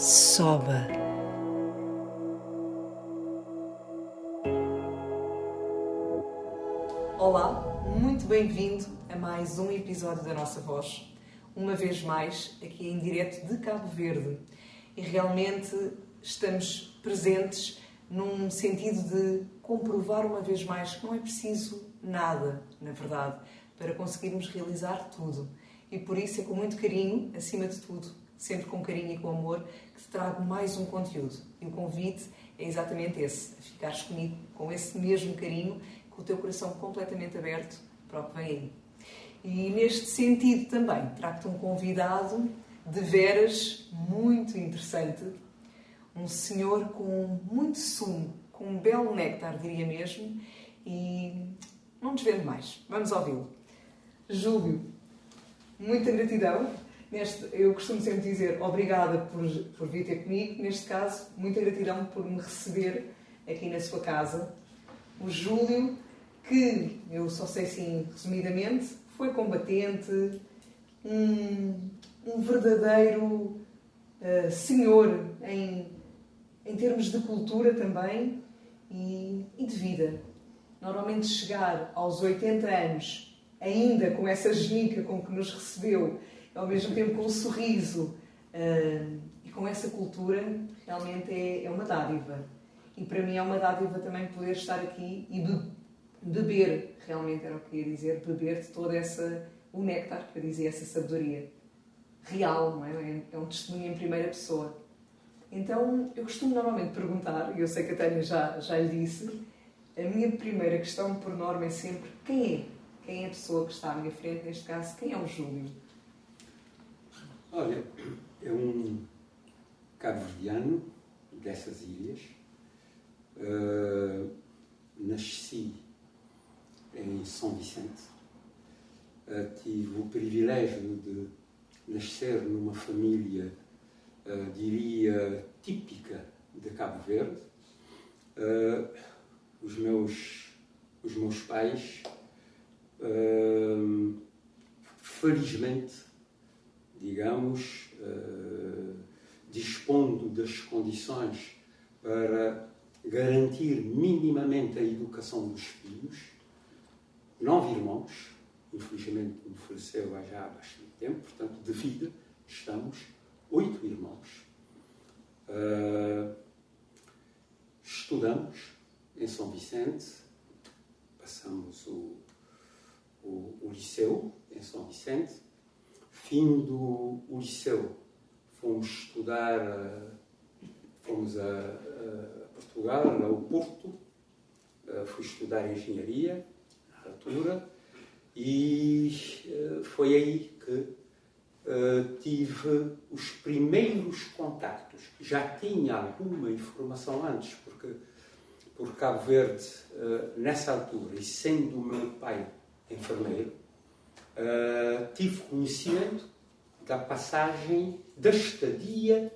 Soba. Olá, muito bem-vindo a mais um episódio da nossa voz. Uma vez mais, aqui em direto de Cabo Verde. E realmente estamos presentes num sentido de comprovar uma vez mais que não é preciso nada, na verdade, para conseguirmos realizar tudo. E por isso é com muito carinho, acima de tudo, sempre com carinho e com amor, que te trago mais um conteúdo. E o convite é exatamente esse, a ficares comigo com esse mesmo carinho, com o teu coração completamente aberto para o que vem aí. E neste sentido também, trago-te um convidado de veras muito interessante, um senhor com muito sumo, com um belo néctar, diria mesmo, e não nos mais. Vamos ouvi-lo. Júlio, muita gratidão Neste, eu costumo sempre dizer obrigada por, por vir ter comigo. Neste caso, muita gratidão por me receber aqui na sua casa. O Júlio, que eu só sei assim resumidamente, foi combatente, um, um verdadeiro uh, senhor em, em termos de cultura também e, e de vida. Normalmente chegar aos 80 anos, ainda com essa genica com que nos recebeu ao mesmo tempo com um sorriso uh, e com essa cultura, realmente é, é, uma dádiva. E para mim é uma dádiva também poder estar aqui e be beber, realmente era o que eu ia dizer, beber de toda essa, o néctar, que eu dizia, essa sabedoria real, não é? É um testemunho em primeira pessoa. Então, eu costumo normalmente perguntar, e eu sei que a Tânia já, já lhe disse, a minha primeira questão por norma é sempre quem é? Quem é a pessoa que está à minha frente, neste caso, quem é o Júlio? Olha, é um cabo-verdiano dessas ilhas. Uh, nasci em São Vicente. Uh, tive o privilégio de nascer numa família, uh, diria, típica de Cabo Verde. os, meus, os meus pais, felizmente, digamos, uh, dispondo das condições para garantir minimamente a educação dos filhos. Nove irmãos, infelizmente me faleceu há já bastante tempo, portanto, de vida, estamos oito irmãos. Uh, estudamos em São Vicente, passamos o, o, o liceu em São Vicente, fim do liceu, fomos estudar, fomos a, a Portugal, ao Porto, fui estudar engenharia, na altura, e eh, foi aí que eh, tive os primeiros contactos. Já tinha alguma informação antes, porque por Cabo Verde, eh, nessa altura, e sendo o meu pai enfermeiro, uh, tive conhecimento da passagem, da estadia,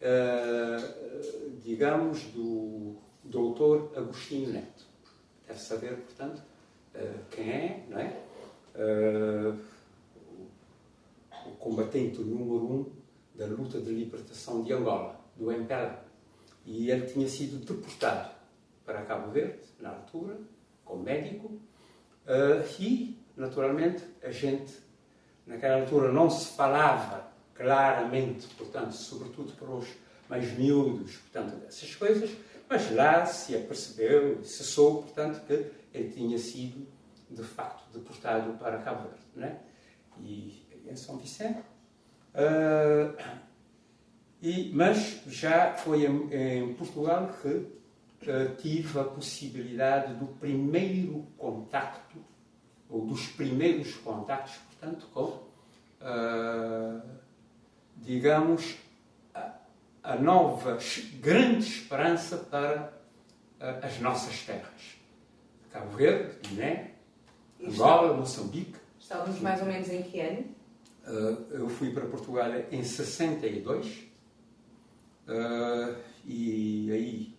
uh, digamos, do doutor Agostinho Neto. Deve saber, portanto, uh, quem é, não é? o combatente número um da luta de libertação de Angola, do MPLA. E ele tinha sido deportado para Cabo Verde, na altura, como médico, e naturalmente, a gente, naquela altura, não se falava claramente, portanto, sobretudo para os mais miúdos, portanto, dessas coisas, mas lá se apercebeu, se soube, portanto, que ele tinha sido, de facto, deportado para Cabo Verde, né? E em São Vicente. Uh, e, mas já foi em, em Portugal que uh, tive a possibilidade do primeiro contacto ou dos primeiros contactos, portanto, com uh, digamos, a, a nova grande esperança para uh, as nossas terras. Cabo Verde, Guiné, Angola, Moçambique. Estávamos mais ou menos em que ano? Uh, eu fui para Portugal em 62 uh, e aí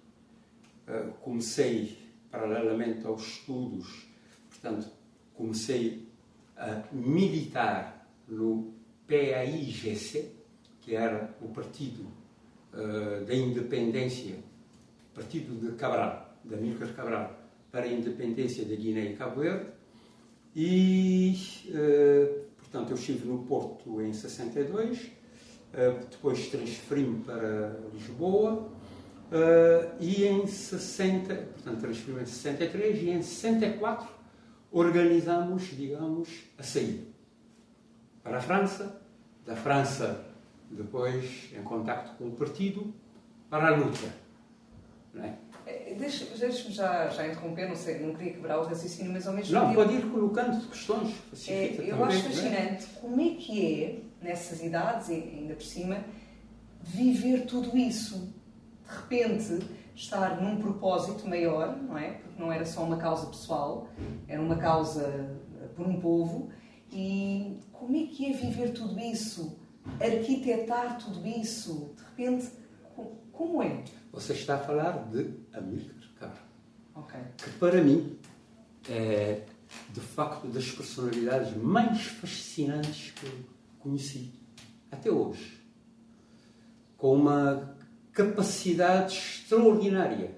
comecei, paralelamente aos estudos, portanto, comecei a militar no PAIGC, que era o Partido da Independência, Partido de Cabral, da Amílcar Cabral, para a independência da Guiné e Cabo Verde. E, portanto, eu estive no Porto em 62, depois transferi-me para Lisboa e em 60, portanto, transferi-me em 63 e em 64 organizamos, digamos, a saída para a França, da França depois em contacto com o partido, para a luta. Não é? Deixe-me deixe já, já interromper, não, sei, não queria quebrar o raciocínio, mas ao mesmo não, tempo. Não, pode ir colocando questões. É, eu também, acho fascinante é? como é que é, nessas idades, ainda por cima, viver tudo isso. De repente, estar num propósito maior, não é? Porque não era só uma causa pessoal, era uma causa por um povo. E como é que é viver tudo isso? Arquitetar tudo isso? De repente, como é? Você está a falar de Amílcar. Okay. Que para mim é, de facto, das personalidades mais fascinantes que eu conheci até hoje. Com uma capacidade extraordinária.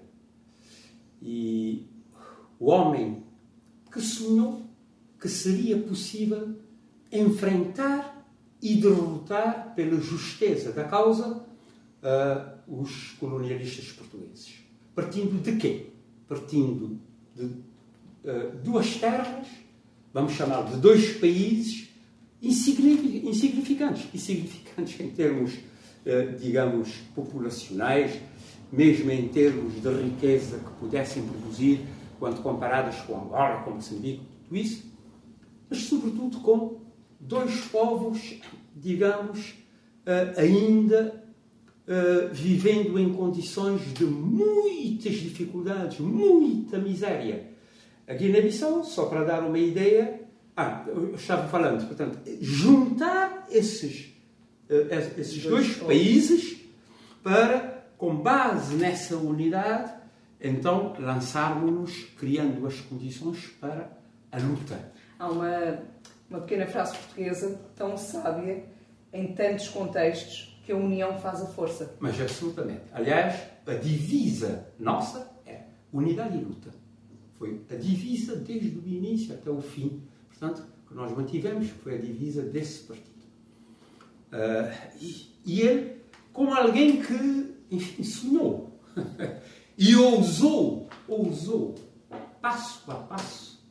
E o homem que sonhou que seria possível enfrentar e derrotar pela justeza da causa uh, os colonialistas portugueses. Partindo de quê? Partindo de uh, duas terras, vamos chamar de dois países insignificantes, insignificantes em termos, digamos, populacionais, mesmo em termos de riqueza que pudessem produzir, quando comparadas com Angola, com Moçambique, tudo isso, mas sobretudo com dois povos, digamos, ainda uh, vivendo em condições de muitas dificuldades, muita miséria. A Guiné-Bissau, só para dar uma ideia, ah, eu estava falando, portanto, juntar esses, esses dois países para, com base nessa unidade, então lançarmos-nos criando as condições para a luta. Há uma, uma pequena frase portuguesa tão sábia em tantos contextos que a união faz a força. Mas absolutamente. Aliás, a divisa nossa é unidade e luta. Foi a divisa desde o início até o fim. Portanto, que nós mantivemos foi a divisa desse partido. Uh, e, e ele, como alguém que, enfim, sonhou e ousou, ousou, passo a passo,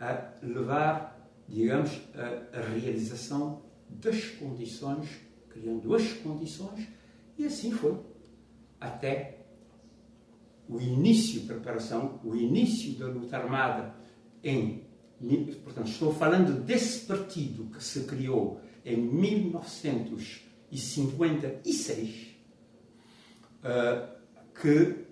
a levar, digamos, a, a realização das condições criando as condições, e assim foi. Até o início de preparação, o início da luta armada em. Portanto, estou falando desse partido que se criou em 1956, uh, que,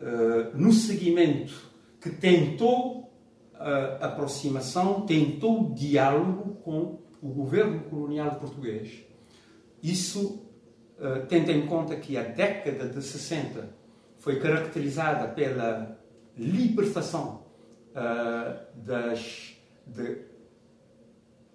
uh, no seguimento, que tentou uh, aproximação, tentou diálogo com o governo colonial português isso tendo em conta que a década de 60 foi caracterizada pela libertação das, de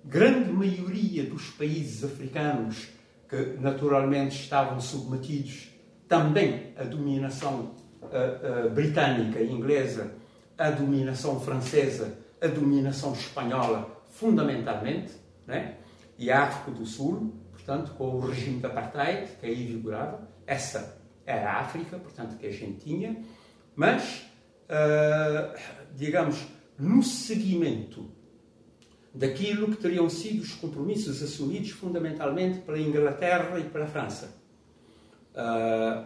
grande maioria dos países africanos que naturalmente estavam submetidos também à dominação uh, uh, britânica e inglesa, à dominação francesa, à dominação espanhola, fundamentalmente, né? e a África do Sul, portanto, com o regime de apartheid, que aí vigorava. Essa era a África, portanto, que a gente tinha. Mas, uh, digamos, no seguimento daquilo que teriam sido os compromissos assumidos fundamentalmente pela Inglaterra e pela França, uh,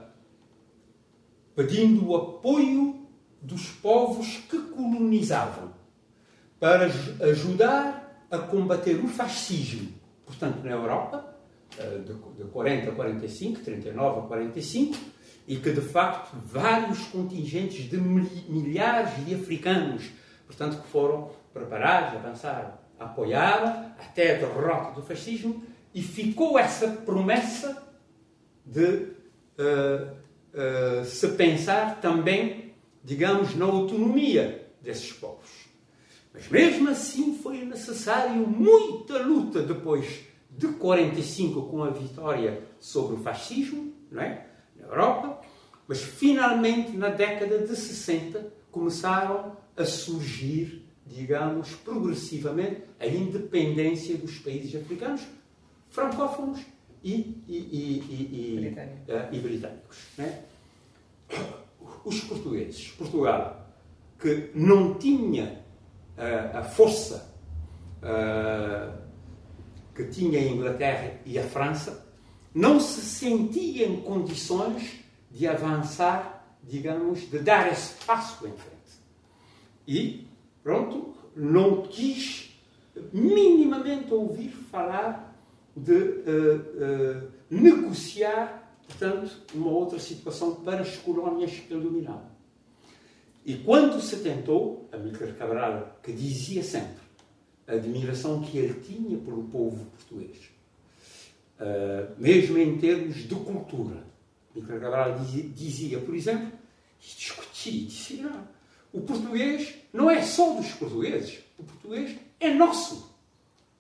pedindo o apoio dos povos que colonizavam para ajudar a combater o fascismo, portanto, na Europa, de 40 a 45, 39 a 45, e que de facto vários contingentes de milhares de africanos, portanto, que foram preparados, avançaram, apoiaram até a derrota do fascismo, e ficou essa promessa de uh, uh, se pensar também, digamos, na autonomia desses povos. Mas mesmo assim foi necessário muita luta depois de 45 com a vitória sobre o fascismo, não é? na Europa, mas finalmente na década de 60 começaram a surgir, digamos, progressivamente a independência dos países africanos, francófonos e, e, e, e, britânicos. Né? Os portugueses, Portugal, que não tinha uh, a força uh, que tinha a Inglaterra e a França, não se sentia em condições de avançar, digamos, de dar esse passo em frente. E, pronto, não quis minimamente ouvir falar de uh, uh, negociar, portanto, uma outra situação para as colónias que ele dominava. E quando se tentou, Amílcar Cabral, que dizia sempre a admiração que ele tinha pelo povo português, uh, mesmo em termos de cultura, Amílcar Cabral dizia, dizia, por exemplo, discutia, dizia, não, o português não é só dos portugueses, o português é nosso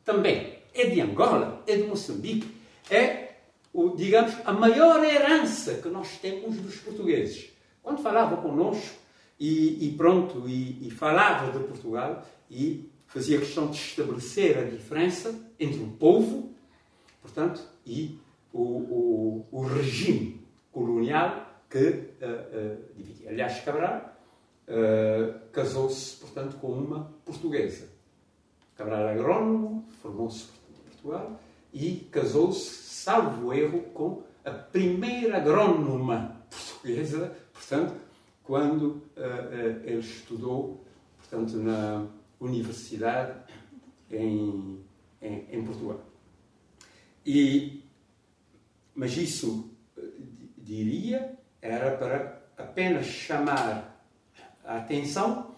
também é de Angola, é de Moçambique, é, o, digamos, a maior herança que nós temos dos portugueses. Quando falava connosco e, e pronto, e, e, falava de Portugal e fazia questão de estabelecer a diferença entre o povo, portanto, e o, o, o regime colonial que uh, uh, dividia. Aliás, Cabral uh, casou-se, portanto, com uma portuguesa. Cabral agrónomo, formou-se Portugal e casou-se, salvo erro, com a primeira agrónoma portuguesa, portanto, quando uh, uh, ele estudou, portanto, na universidade em, em, em Portugal. E, mas isso, diria, era para apenas chamar atenção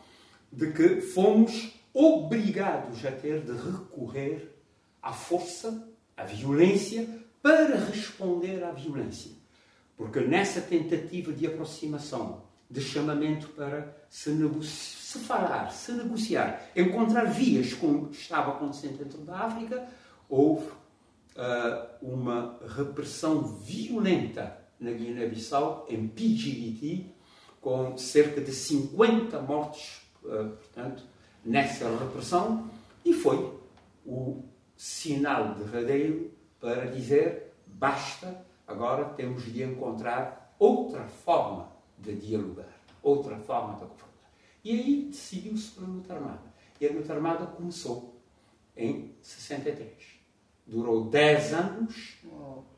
de que fomos obrigados a ter de recorrer à força, à violência, para responder à violência. Porque nessa tentativa de aproximação, de chamamento para se, se falar, se negociar, encontrar vias, como estava acontecendo dentro da África, houve uh, uma repressão violenta na Guiné-Bissau, em PGDT, com cerca de 50 mortes, uh, portanto, nessa repressão, e foi o sinal derradeiro para dizer basta, agora temos de encontrar outra forma de dialogar, outra forma de confrontar. E aí decidiu-se pela luta armada. E a luta armada começou em 63. Durou 10 anos,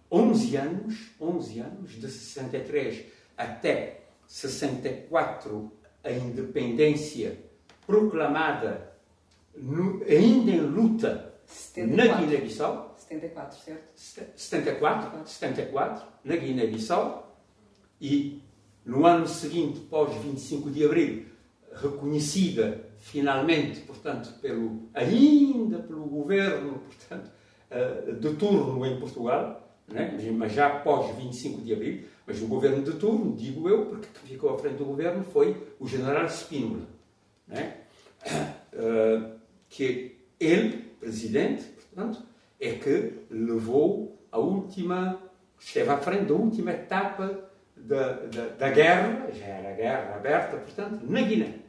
11 anos, 11 anos, de 63 até 64, a independência proclamada no, ainda em luta 74. na Guiné-Bissau. 74, certo? 74, 74, na Guiné-Bissau. E no ano seguinte, pós 25 de abril, reconhecida finalmente, portanto, pelo, ainda pelo governo portanto, eh, de turno em Portugal, né? mas já pós 25 de abril, mas o governo de turno, digo eu, porque quem ficou à frente do governo foi o general Spínola, né? que ele presidente, portanto, é que levou a última, esteve à frente da última etapa da, da, da guerra, já era guerra aberta, portanto, na Guiné.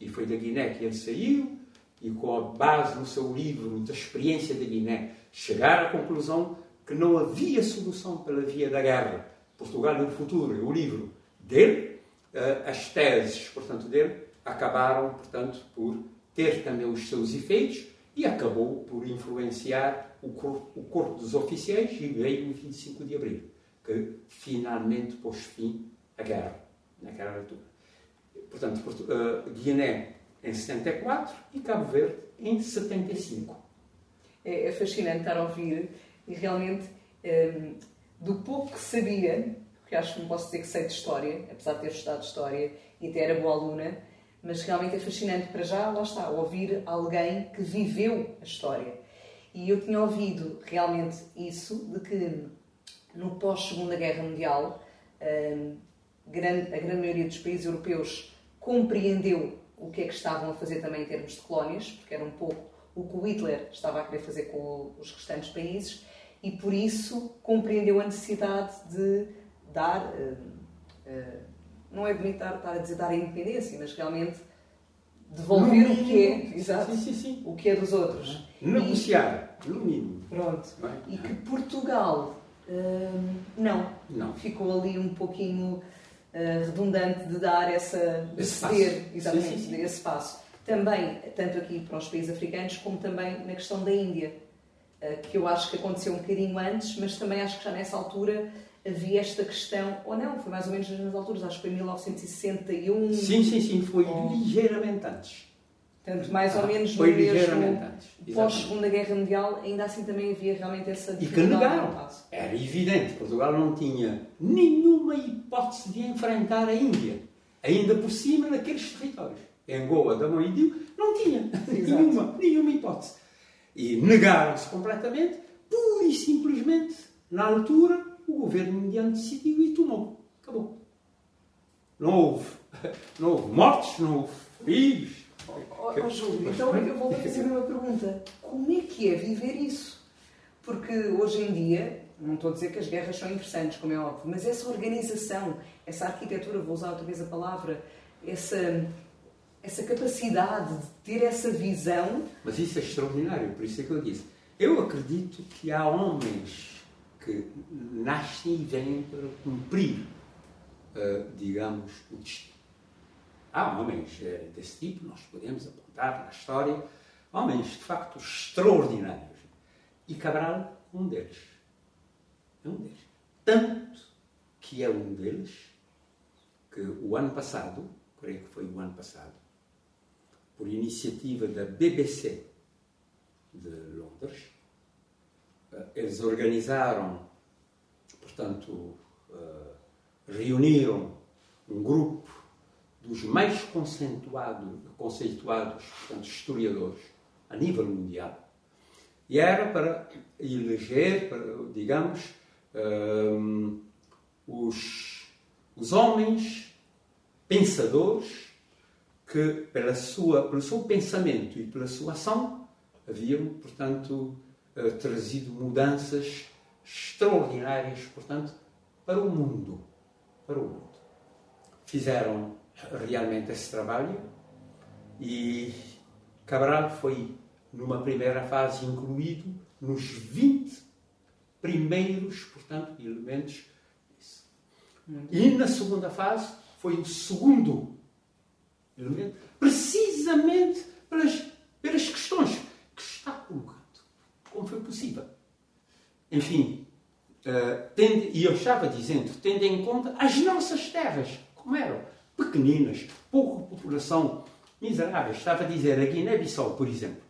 E foi da Guiné que ele saiu, e com a base no seu livro da experiência da Guiné, chegar à conclusão que não havia solução pela via da guerra. Portugal no futuro, o livro dele, eh, as teses, portanto, dele, acabaram, portanto, por ter também os seus efeitos, e acabou por influenciar o corpo, dos oficiais e veio no 25 de abril, que finalmente pôs fim à guerra, naquela altura. Portanto, uh, Guiné em 74 e Cabo Verde em 75. É, é fascinante estar a ouvir e realmente Um, do pouco que sabia, porque acho que não posso dizer que sei de história, apesar de ter estudado história e até era boa aluna, mas realmente é fascinante para já, lá está, ouvir alguém que viveu a história. E eu tinha ouvido realmente isso, de que no pós-Segunda Guerra Mundial, hum, a grande maioria dos países europeus compreendeu o que é que estavam a fazer também em termos de colónias, porque era um pouco o que o Hitler estava a querer fazer com os restantes países, e por isso compreendeu a necessidade de dar, uh, uh, não é bonito estar, a dizer dar a independência, mas realmente devolver o que é, exato, sim, sim, sim. o que é dos outros. Negociar, no mínimo. Pronto. E que Portugal uh, não. não. Ficou ali um pouquinho redundante de dar essa, de esse ceder, exatamente, esse passo. Também, tanto aqui para os países africanos, como também na questão da Índia eh, que eu acho que aconteceu um bocadinho antes, mas também acho que já nessa altura havia esta questão, ou não, foi mais ou menos nas alturas, acho que foi em 1961. Sim, sim, sim, foi ou... ligeiramente antes. Portanto, mais ou ah, menos foi no mesmo pós-Segunda Guerra Mundial, ainda assim também havia realmente essa dificuldade. E que negaram. Era evidente, Portugal não tinha nenhuma hipótese de enfrentar a Índia, ainda por cima naqueles territórios. Em Goa, Damão e Dio, não tinha nenhuma, nenhuma hipótese e negaram-se completamente, pura e simplesmente, na altura, o governo indiano decidiu e tomou. Acabou. Não houve, não houve mortes, não houve feridos. Oh, oh, Júlio, então eu vou fazer uma pergunta. Como é que é viver isso? Porque hoje em dia, não estou a dizer que as guerras são interessantes, como é óbvio, mas essa organização, essa arquitetura, vou usar outra vez a palavra, essa, essa capacidade de ter essa visão. Mas isso é extraordinário, por isso é que eu disse. Eu acredito que há homens que nascem e vêm para cumprir, uh, digamos, o destino. Há homens uh, desse tipo, nós podemos apontar na história, homens de facto extraordinários. E Cabral, um deles. É um deles. Tanto que é um deles que o ano passado, creio que foi o ano passado, por iniciativa da BBC de Londres. Eh, eles organizaram, portanto, eh, reuniram um grupo dos mais conceituados, conceituados portanto, historiadores a nível mundial. E era para eleger, digamos, eh, os, os homens pensadores que, pela sua, pelo seu pensamento e pela sua ação, haviam, portanto, eh, trazido mudanças extraordinárias, portanto, para o mundo. Para o mundo. Fizeram realmente esse trabalho e Cabral foi, numa primeira fase, incluído nos 20 primeiros, portanto, elementos. E na segunda fase foi o segundo precisamente pelas, pelas questões que está colocando. Como foi possível? Enfim, uh, e eu estava dizendo, tendo em conta as nossas terras, como eram, pequeninas, pouca população, miseráveis. Estava a dizer, a Guiné-Bissau, por exemplo,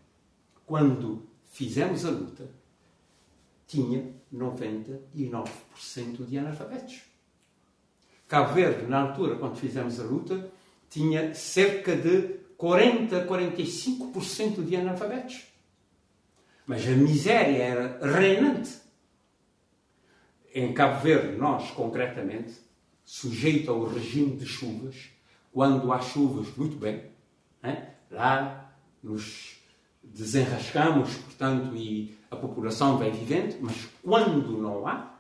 quando fizemos a luta, tinha 99% de analfabetos. Cabo Verde, na altura, quando fizemos a luta, tinha cerca de 40, 45% de analfabetos. Mas a miséria era reinante. Em Cabo Verde, nós, concretamente, sujeito ao regime de chuvas, quando há chuvas, muito bem, né? lá nos desenrascamos, portanto, e a população vai vivendo, mas quando não há,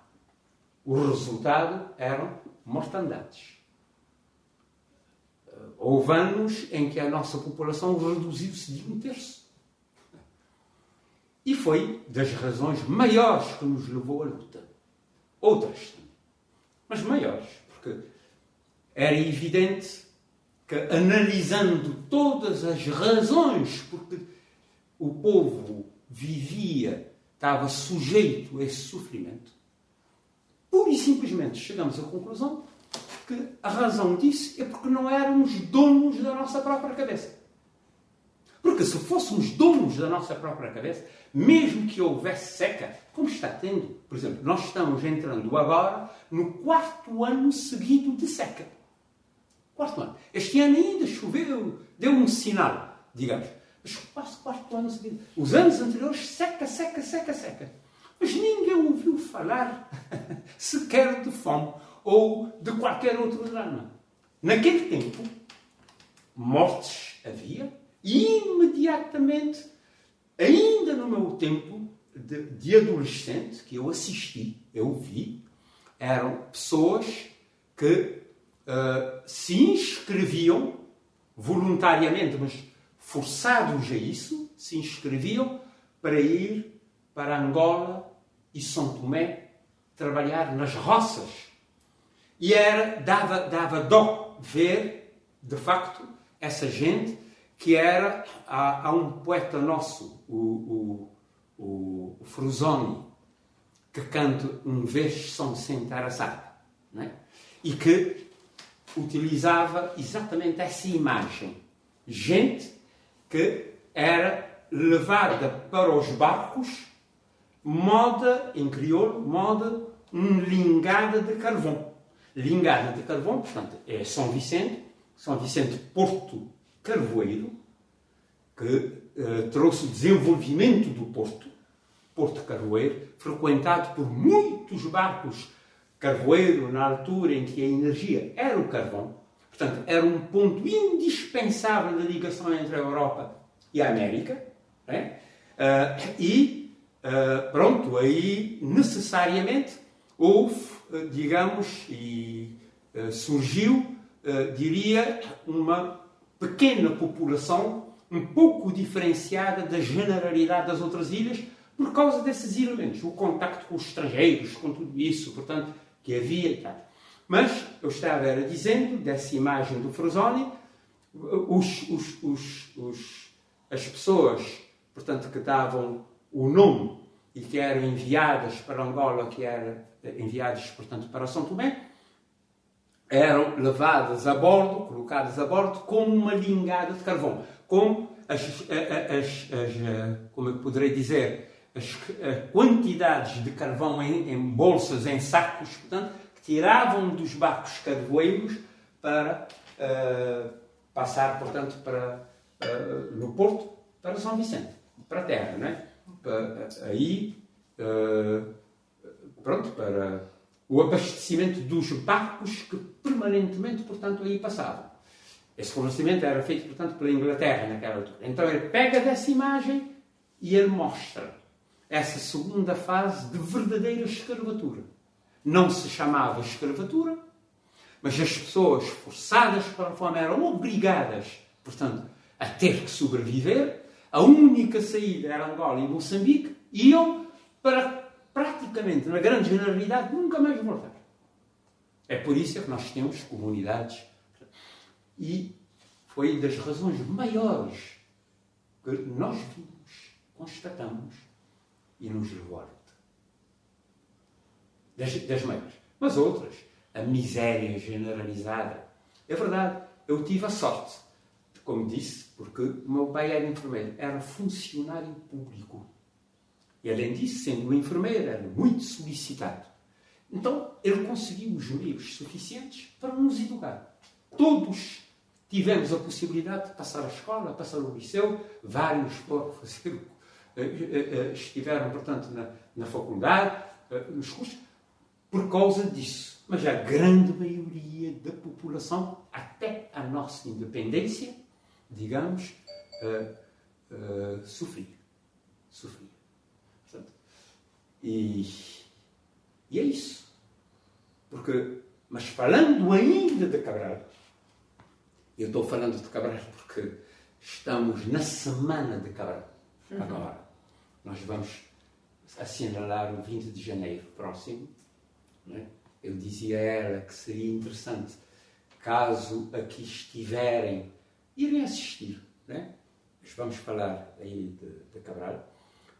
o resultado eram mortandades. Houve anos em que a nossa população reduziu-se de um terço. E foi das razões maiores que nos levou à luta. Outras, mas maiores, porque era evidente que, analisando todas as razões porque o povo vivia, estava sujeito a esse sofrimento, pura e simplesmente chegamos à conclusão que a razão disso é porque não éramos donos da nossa própria cabeça. Porque se fôssemos donos da nossa própria cabeça, mesmo que houvesse seca, como está tendo, por exemplo, nós estamos entrando agora no quarto ano seguido de seca. Quarto ano. Este ano ainda choveu, deu um sinal, digamos. Mas quase quarto ano seguido. Os anos anteriores, seca, seca, seca, seca. Mas ninguém ouviu falar sequer de fome ou de qualquer outro drama. Naquele tempo, mortes havia e imediatamente, ainda no meu tempo de, de adolescente, que eu assisti, eu vi, eram pessoas que uh, se inscreviam voluntariamente, mas forçados a isso, se inscreviam para ir para Angola e São Tomé trabalhar nas roças. E era, dava, dava dó ver, de facto, essa gente que era. Há, um poeta nosso, o, o, o, Frusoni, que canta um vez São Vicente Araçado, é? e que utilizava exatamente essa imagem. Gente que era levada para os barcos, moda, em crioulo, moda, um lingada de carvão. Lingada de carvão, portanto, é São Vicente, São Vicente Porto Carvoeiro, que eh, trouxe o desenvolvimento do Porto, Porto Carvoeiro, frequentado por muitos barcos carvoeiro na altura em que a energia era o carvão. Portanto, era um ponto indispensável da ligação entre a Europa e a América. Né? Uh, e, uh, pronto, aí necessariamente houve, digamos, e surgiu, diria, uma pequena população um pouco diferenciada da generalidade das outras ilhas por causa desses elementos, o contacto com os estrangeiros, com tudo isso, portanto, que havia e tal. Mas eu estava era dizendo dessa imagem do Frozoni, os, os, os, as pessoas, portanto, que davam o nome e que eram enviadas para Angola, que eram enviadas, portanto, para São Tomé, eram levadas a bordo, colocadas a bordo, como uma lingada de carvão, como as, as, as como eu poderei dizer, as, quantidades de carvão em, em, bolsas, em sacos, portanto, que tiravam dos barcos carvoeiros para uh, passar, portanto, para, uh, no porto, para São Vicente, para a terra, não é? Para, aí, uh, pronto, para o abastecimento dos barcos que permanentemente, portanto, aí passavam. Esse fornecimento era feito, portanto, pela Inglaterra naquela altura. Então ele pega dessa imagem e ele mostra essa segunda fase de verdadeira escravatura. Não se chamava escravatura, mas as pessoas forçadas para a fome eram obrigadas, portanto, a ter que sobreviver. A única saída era Angola e Moçambique, e iam para praticamente, na grande generalidade, nunca mais voltar. É por isso que nós temos comunidades. E foi das razões maiores que nós vimos, constatamos e nos revolta. Das, das maiores. Mas outras, a miséria generalizada. É verdade, eu tive a sorte, como disse, porque o meu pai era enfermeiro, era funcionário público. E além disso, sendo enfermeiro, era muito solicitado. Então, ele conseguiu os meios suficientes para nos educar. Todos tivemos a possibilidade de passar a escola, passar o liceu, vários eh, eh, eh, estiveram, portanto, na, na faculdade, nos cursos, por causa disso. Mas a grande maioria da população, até a nossa independência, digamos, uh, uh, sofria. Sofria. Portanto, e, e é isso. Porque, mas falando ainda de Cabral, eu estou falando de Cabral porque estamos na semana de Cabral uhum. agora. Nós vamos assinalar o 20 de janeiro próximo. É? Eu dizia a ela que seria interessante, caso aqui estiverem, irem assistir. É? Mas vamos falar aí de, de Cabral.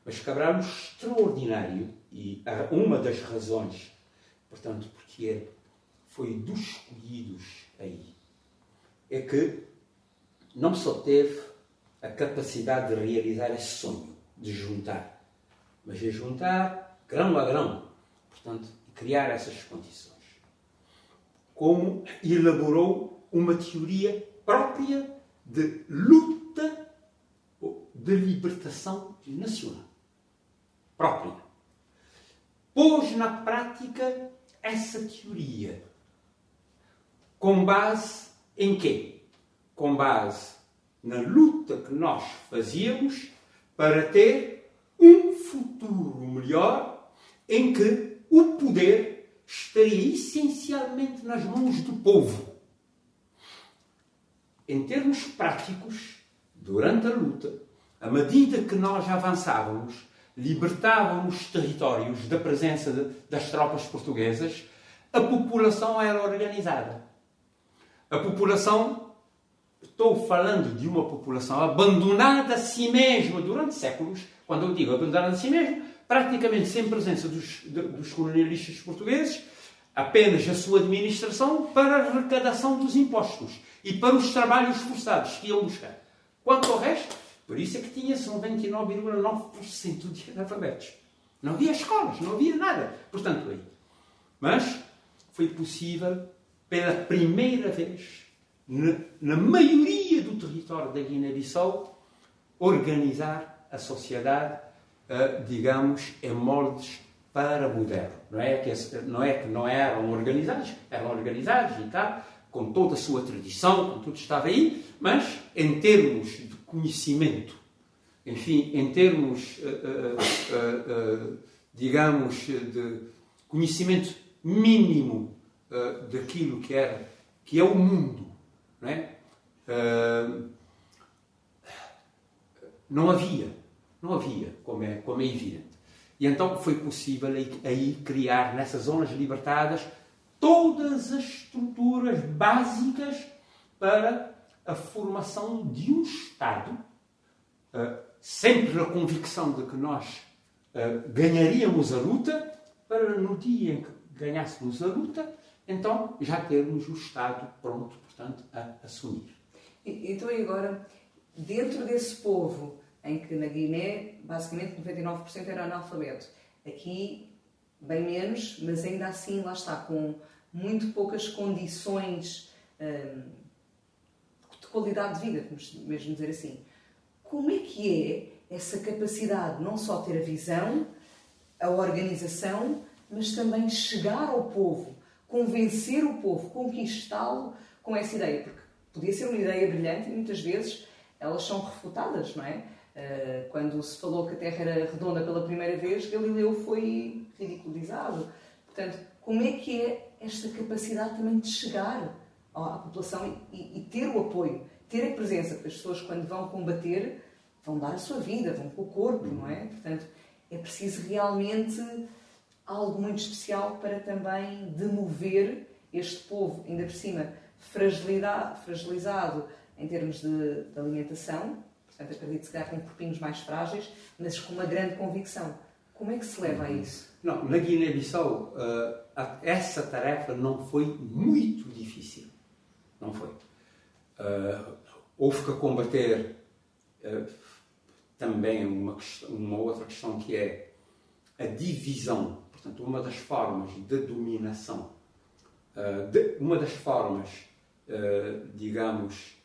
Mas Cabral extraordinário e uma das razões, portanto, porque ele foi dos escolhidos aí, é que não só teve a capacidade de realizar esse sonho, de juntar. Mas é juntar grão a grão, portanto, criar essas condições. Como elaborou uma teoria própria de luta de libertação nacional. Própria. Pôs na prática essa teoria. Com base em quê? Com base na luta que nós fazíamos para ter um futuro melhor em que o poder estaria essencialmente nas mãos do povo. Em termos práticos, durante a luta, à medida que nós avançávamos, libertávamos territórios da presença de, das tropas portuguesas, a população era organizada. A população estou falando de uma população abandonada a si mesma durante séculos. Quando eu digo abandonada a si mesma, praticamente sem presença dos, dos colonialistas portugueses, apenas a sua administração para a arrecadação dos impostos e para os trabalhos forçados que iam buscar. Quanto ao resto, por isso é que tinha-se um 29,9% de analfabetos. Não havia escolas, não havia nada. Portanto, aí. Mas foi possível, pela primeira vez, na, maioria do território da Guiné-Bissau, organizar a sociedade, uh, digamos, em moldes para moderno. Não é, que, não é que não eram organizados, eram organizados e tal, com toda a sua tradição, com tudo estava aí, mas em termos de conhecimento, enfim, em termos, uh, uh, digamos, de conhecimento mínimo daquilo que, era, que é o mundo não, é? Uh, não havia, não havia, como é, como é evidente. E então foi possível aí, criar, nessas zonas libertadas, todas as estruturas básicas para a formação de um Estado, uh, sempre na convicção de que nós uh, ganharíamos a luta, para no dia em que ganhássemos a luta, então já termos o Estado pronto portanto, a assumir. Então, agora, dentro desse povo, em que na Guiné, basicamente 99% era analfabeto, aqui bem menos, mas ainda assim, lá está, com muito poucas condições hum, de qualidade de vida, vamos mesmo dizer assim. Como é que é essa capacidade não só ter a visão, a organização, mas também chegar ao povo, convencer o povo, conquistá-lo com essa ideia, porque podia ser uma ideia brilhante e muitas vezes elas são refutadas, não é? Eh, quando se falou que a Terra era redonda pela primeira vez, Galileu foi ridiculizado. Portanto, como é que é esta capacidade também de chegar à população e, e ter o apoio, ter a presença, porque as pessoas quando vão combater vão dar a sua vida, vão com o corpo, não é? Portanto, é preciso realmente algo muito especial para também demover este povo, ainda por cima, fragilizado em termos de, de alimentação, portanto acredito que com corpinhos mais frágeis, mas com uma grande convicção. Como é que se leva a uhum. isso? Não, na Guiné-Bissau uh, essa tarefa não foi muito difícil. Não foi. Uh, houve que combater uh, também uma, uma outra questão que é a divisão. Portanto, uma das formas de dominação, de, uma das formas digamos,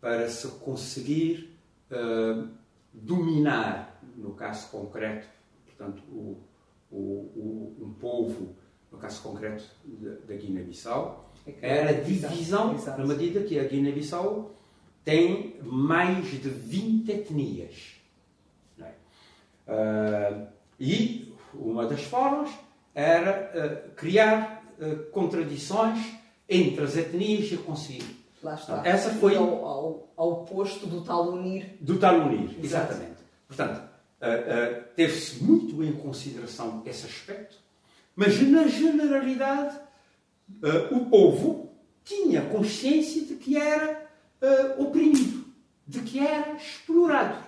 para se conseguir uh, dominar, no caso concreto, portanto, o, o, o, um povo, no caso concreto da Guiné-Bissau, é era a divisão, na medida que a Guiné-Bissau tem mais de 20 etnias. É? Uh, e uma das formas era uh, criar uh, contradições entre as etnias e conseguir. Lá está. Essa foi ao, ao, ao oposto do tal unir. Do tal unir, exatamente. Portanto, uh, uh, teve-se muito em consideração esse aspecto, mas na generalidade uh, o povo tinha consciência de que era oprimido, de que era explorado.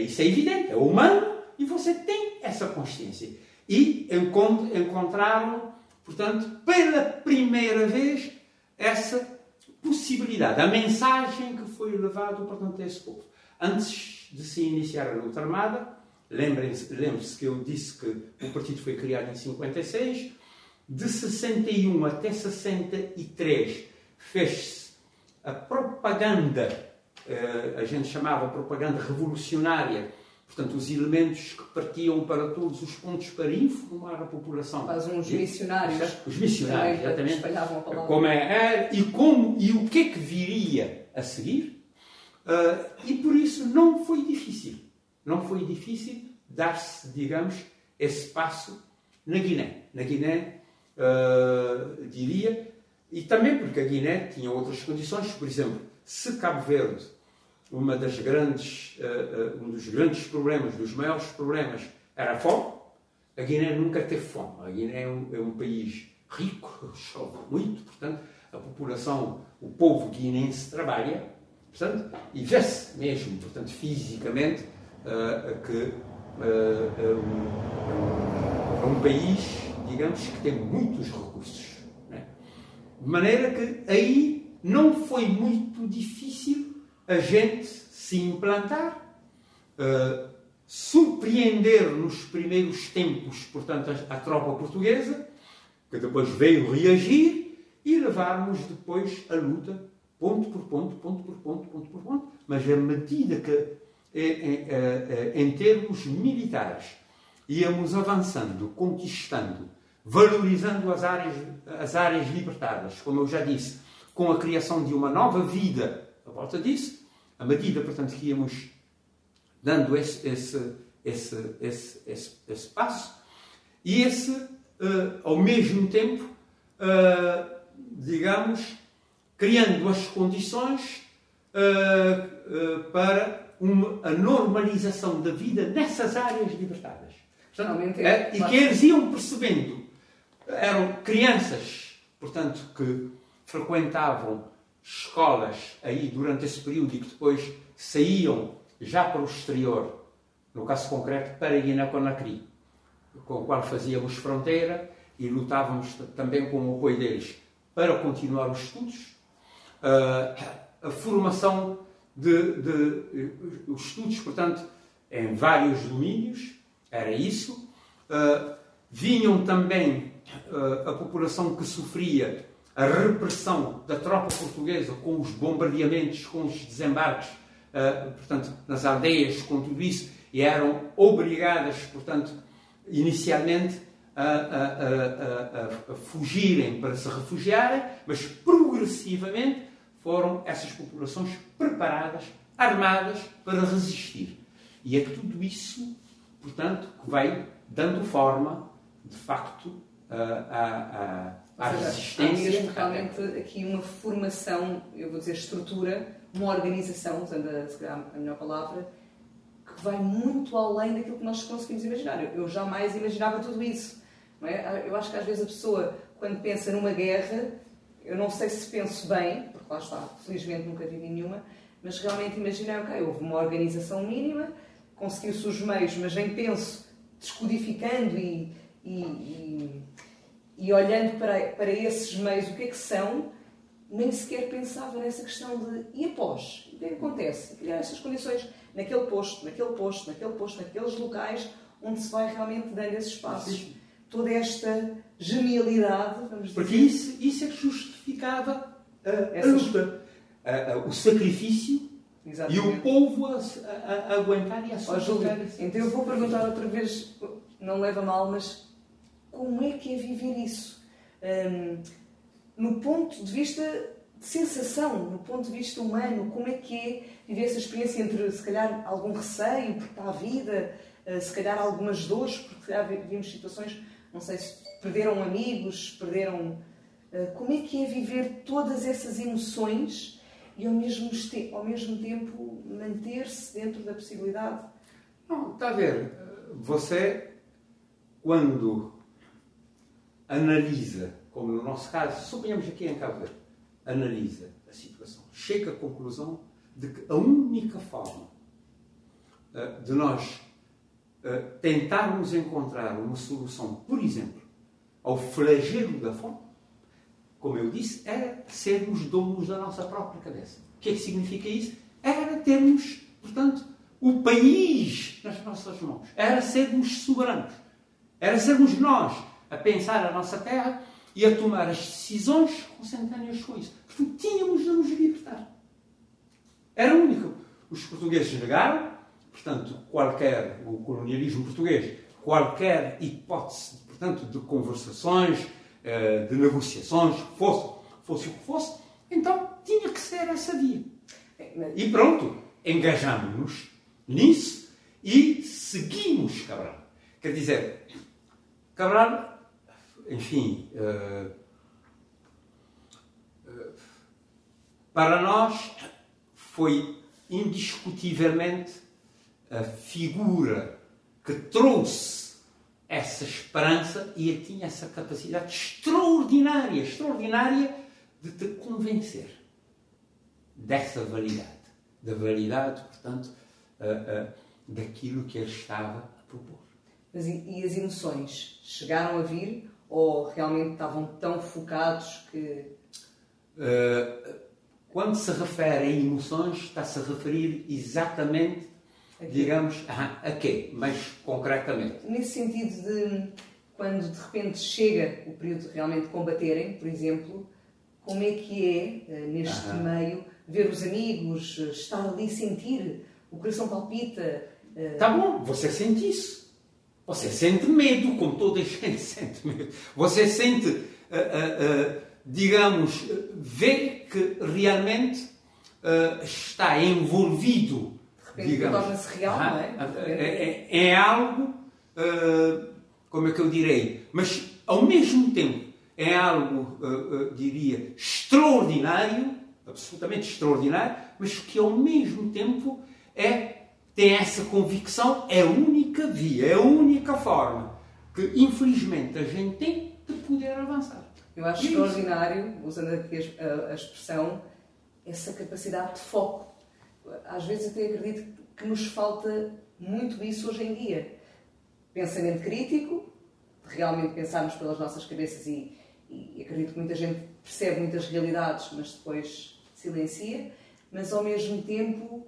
isso é evidente, é humano e você tem essa consciência. E encontraram Portanto, pela primeira vez, essa possibilidade, a mensagem que foi levada portanto, a esse povo. Antes de se iniciar a luta armada, lembrem-se lembrem que eu disse que o partido foi criado em 56, de 61 até 63 fez-se a propaganda, eh, a gente chamava propaganda revolucionária, portanto, os elementos que partiam para todos os pontos para informar a população. Faz uns missionários. Os missionários, exatamente. Espalhavam a palavra. Como é, e, como, e o que é que viria a seguir. Uh, e por isso não foi difícil. Não foi difícil dar-se, digamos, esse passo na Guiné. Na Guiné, uh, diria, e também porque a Guiné tinha outras condições, por exemplo, se Cabo Verde, uma das grandes, uh, uh, um dos grandes problemas, dos maiores problemas, era a fome, a Guiné nunca teve fome. A Guiné é um, é um país rico, chove muito, portanto, a população, o povo guinense trabalha, portanto, e vê-se mesmo, portanto, fisicamente, uh, que é um, um, um país, digamos, que tem muitos recursos. De maneira que aí não foi muito difícil a gente se implantar, uh, surpreender nos primeiros tempos, portanto, a, a, tropa portuguesa, que depois veio reagir e levarmos depois a luta ponto por ponto, ponto por ponto, ponto por ponto. Mas à medida que, em, em, em termos militares, íamos avançando, conquistando, valorizando as áreas, as áreas libertadas, como eu já disse, com a criação de uma nova vida à volta disso, à medida, portanto, que íamos dando esse, esse, esse, esse, esse, esse passo, e esse, uh, ao mesmo tempo, uh, digamos, criando as condições uh, para uma, a normalização da vida nessas áreas libertadas. É, e que eles iam percebendo eram crianças, portanto, que frequentavam escolas aí durante esse período e que depois saíam já para o exterior, no caso concreto, para Guiné-Conakry, com o qual fazíamos fronteira e lutávamos também com o apoio deles para continuar os estudos. Uh, a formação de, de, de, os estudos, portanto, em vários domínios, era isso. Uh, vinham também eh, a população que sofria a repressão da tropa portuguesa com os bombardeamentos, com os desembarques, eh, portanto, nas aldeias, com tudo isso, e eram obrigadas, portanto, inicialmente a, a, a, a, fugirem para se refugiarem, mas progressivamente foram essas populações preparadas, armadas para resistir. E é tudo isso, portanto, que vai dando forma, de facto, à, à resistência. Há realmente aqui uma formação, eu vou dizer estrutura, uma organização, usando a, a melhor palavra, que vai muito além daquilo que nós conseguimos imaginar. Eu, eu jamais imaginava tudo isso. É? Eu acho que às vezes a pessoa, quando pensa numa guerra, eu não sei se penso bem, porque lá está, felizmente nunca vivi nenhuma, mas realmente imaginei, ok, houve uma organização mínima, conseguiu-se os meios, mas nem penso descodificando e, e, e, e, olhando para, para esses meios, o que é que são, nem sequer pensava nessa questão de e após? O que é que acontece? Criar essas condições naquele posto, naquele posto, naquele posto, naqueles locais onde se vai realmente dando esses passos. Sim. Toda esta genialidade, vamos dizer. Porque isso, isso é que justificava a, a luta, a, a, o sacrifício Exatamente. e o povo a, a, aguentar e a suportar. Oh, então eu vou perguntar outra vez, não leva mal, mas como é que é viver isso? Um, no ponto de vista de sensação, no ponto de vista humano, como é que é viver essa experiência entre, se calhar, algum receio, porque está a vida, uh, se calhar algumas dores, porque se calhar vimos situações, não sei se perderam amigos, perderam. Uh, como é que é viver todas essas emoções e ao mesmo, ao mesmo tempo manter-se dentro da possibilidade? Não, está a ver. Você, quando analisa, como no nosso caso, suponhamos aqui em Cabo Verde, analisa a situação, chega à conclusão de que a única forma uh, de nós uh, tentarmos encontrar uma solução, por exemplo, ao flagelo da fome, como eu disse, era sermos donos da nossa própria cabeça. O que é que significa isso? Era termos portanto, o país nas nossas mãos. Era sermos soberanos. Era sermos nós a pensar a nossa terra e a tomar as decisões consentâneas com isso. Portanto, tínhamos de nos libertar. Era único. Os portugueses negaram, portanto, qualquer, o colonialismo português, qualquer hipótese, portanto, de conversações, eh, de negociações, fosse, fosse o que fosse, então tinha que ser essa via. E pronto, engajamos-nos nisso e seguimos Cabral. Quer dizer, Cabral, enfim, uh, uh, para nós foi indiscutivelmente a figura que trouxe essa esperança e tinha essa capacidade extraordinária, extraordinária de te convencer dessa validade da validade, portanto, uh, daquilo que ele estava a propor. Mas e, as emoções? Chegaram a vir ou realmente estavam tão focados que. Uh, quando se refere a emoções, está-se a referir exatamente, Aqui. digamos, a, a quê? Mais concretamente. Nesse sentido de quando de repente chega o período de realmente combaterem, por exemplo, como é que é, neste meio, ver os amigos, estar ali, sentir, o coração palpita. Uh... Tá bom, você sente isso. Você sente medo, como toda a gente sente medo. Você sente, uh, uh, digamos, vê que realmente está envolvido. De repente torna-se real, não é? É, é, é algo, como é que eu direi? Mas, ao mesmo tempo, é algo, diria, extraordinário absolutamente extraordinário, mas que ao mesmo tempo é, tem essa convicção, é a única via, é a única forma que infelizmente a gente tem de poder avançar. Eu acho é extraordinário, usando aqui a, a expressão, essa capacidade de foco. Às vezes até acredito que nos falta muito isso hoje em dia. Pensamento crítico, realmente pensarmos pelas nossas cabeças e, e acredito que muita gente percebe muitas realidades, mas depois silencia, mas ao mesmo tempo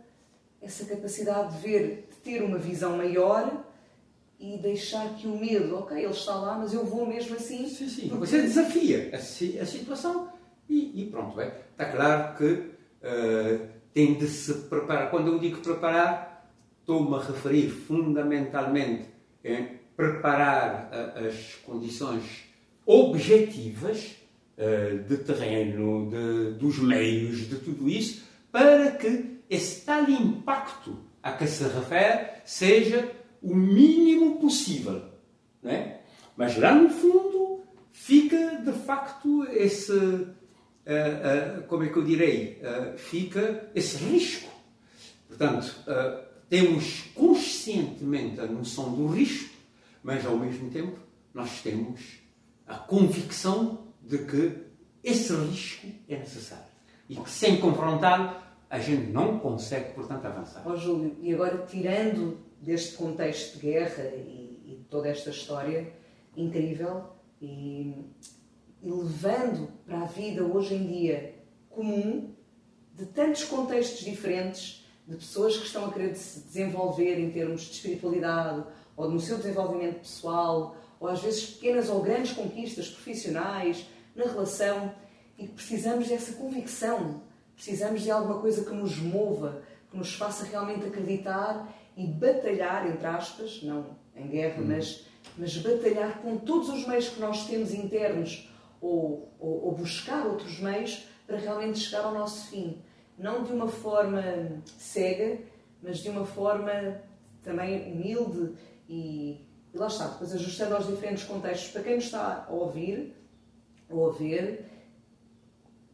essa capacidade de ver, de ter uma visão maior e deixar que o medo, ok, ele está lá, mas eu vou mesmo assim. Sim, sim. Porque... Você desafia a, a situação e, e, pronto, é. está claro que uh, tem de se preparar. Quando eu digo preparar, estou-me a referir fundamentalmente em preparar uh, as condições objetivas eh, de terreno, de, dos meios, de tudo isso, para que esse tal impacto a que se refere seja o mínimo possível. Né? Mas lá no fundo fica de facto esse, uh, uh, como é que eu direi, uh, fica esse risco. Portanto, temos conscientemente a noção do risco, mas ao mesmo tempo nós temos a convicção de que esse risco é necessário e que sem confrontá-lo a gente não consegue, portanto, avançar. Ó oh, Júlio, e agora tirando deste contexto de guerra e, e toda esta história incrível e, e levando para a vida hoje em dia comum de tantos contextos diferentes, de pessoas que estão a querer se desenvolver em termos de espiritualidade ou no seu desenvolvimento pessoal, ou às vezes pequenas ou grandes conquistas profissionais, na relação e precisamos dessa convicção, precisamos de alguma coisa que nos mova, que nos faça realmente acreditar e batalhar, entre aspas, não em guerra, hum. mas, mas batalhar com todos os meios que nós temos internos ou, ou, ou buscar outros meios para realmente chegar ao nosso fim. Não de uma forma cega, mas de uma forma também humilde e, e lá está, depois ajustando aos diferentes contextos. Para quem nos está a ouvir, ou a ver,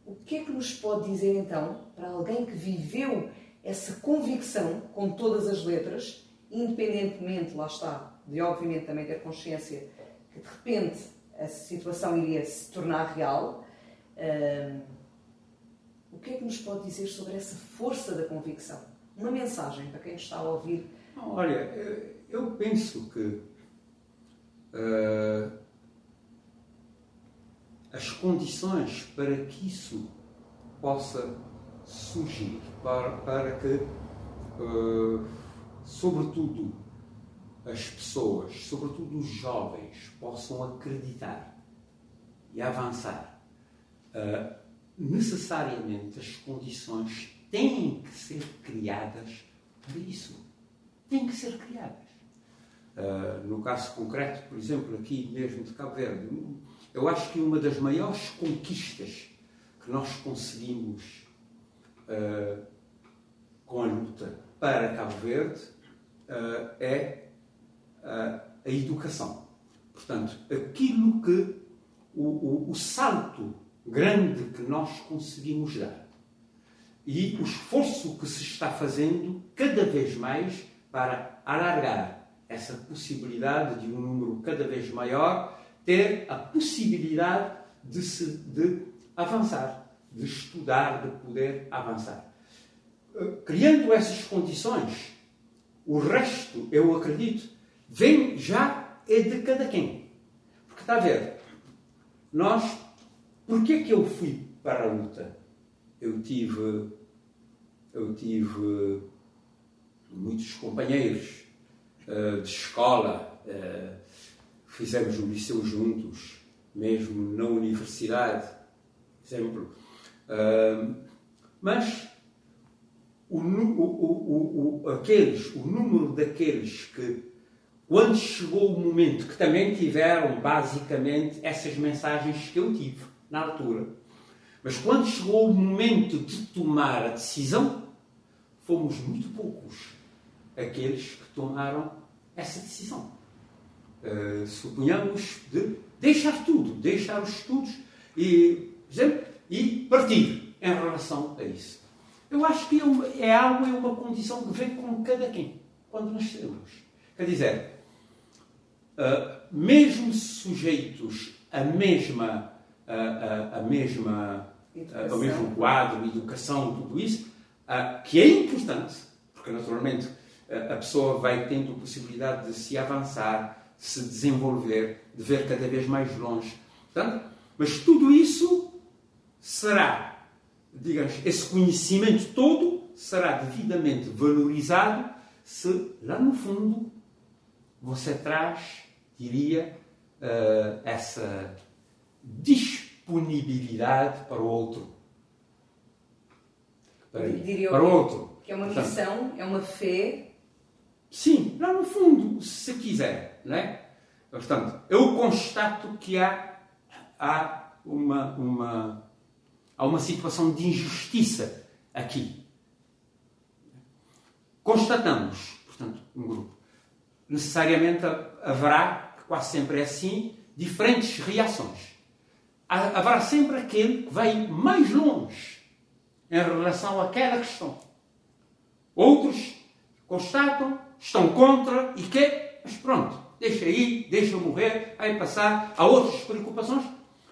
o que é que nos pode dizer então para alguém que viveu essa convicção com todas as letras, independentemente, lá está, de obviamente também ter consciência que de repente a situação iria se tornar real, hum, o que é que nos pode dizer sobre essa força da convicção? Uma mensagem para quem está a ouvir. Olha, eu penso que uh, as condições para que isso possa surgir, para, para que uh, sobretudo, as pessoas, sobretudo os jovens, possam acreditar e avançar, uh, necessariamente as condições têm que ser criadas para isso. Têm que ser criadas. Uh, no caso concreto, por exemplo, aqui mesmo de Cabo Verde, eu acho que uma das maiores conquistas que nós conseguimos uh, com a luta para Cabo Verde uh, é a educação. Portanto, aquilo que o, o, o salto grande que nós conseguimos dar e o esforço que se está fazendo cada vez mais para alargar essa possibilidade de um número cada vez maior ter a possibilidade de, se, de avançar, de estudar, de poder avançar. Eh, criando essas condições, o resto, eu acredito, vem já é de cada quem. Porque está a ver, nós, porquê que eu fui para a luta? Eu tive, eu tive muitos companheiros uh, de escola, uh, fizemos o liceu juntos, mesmo na universidade, exemplo. Uh, mas o, o, o, aqueles, o número daqueles que quando chegou o momento que também tiveram basicamente essas mensagens que eu tive na altura, mas quando chegou o momento de tomar a decisão, fomos muito poucos aqueles que tomaram essa decisão. Uh, suponhamos de deixar tudo, deixar os estudos e, exemplo, e partir em relação a isso. Eu acho que é, uma, é algo, é uma condição que vem com cada quem, quando nascemos. Quer dizer, uh, mesmo sujeitos à mesma, uh, a mesma, ao mesmo quadro, educação, tudo isso, que é importante, porque naturalmente a pessoa vai tendo a possibilidade de se avançar, se desenvolver, de ver cada vez mais longe. Portanto, mas tudo isso será, digamos, esse conhecimento todo será devidamente valorizado se lá no fundo você traz diria, uh, essa disponibilidade para o outro. Para, diria para o outro. Que é uma Portanto, missão, é uma fé. Sim, lá no fundo, se quiser. Não é? Portanto, eu constato que há, há, uma, uma, há uma situação de injustiça aqui. Constatamos, portanto, um grupo. Necessariamente haverá quase sempre é assim, diferentes reações. Haverá sempre aquele que vai mais longe em relação àquela questão. Outros constatam, estão contra e que, mas pronto, deixa aí, deixa morrer, vai passar a outras preocupações.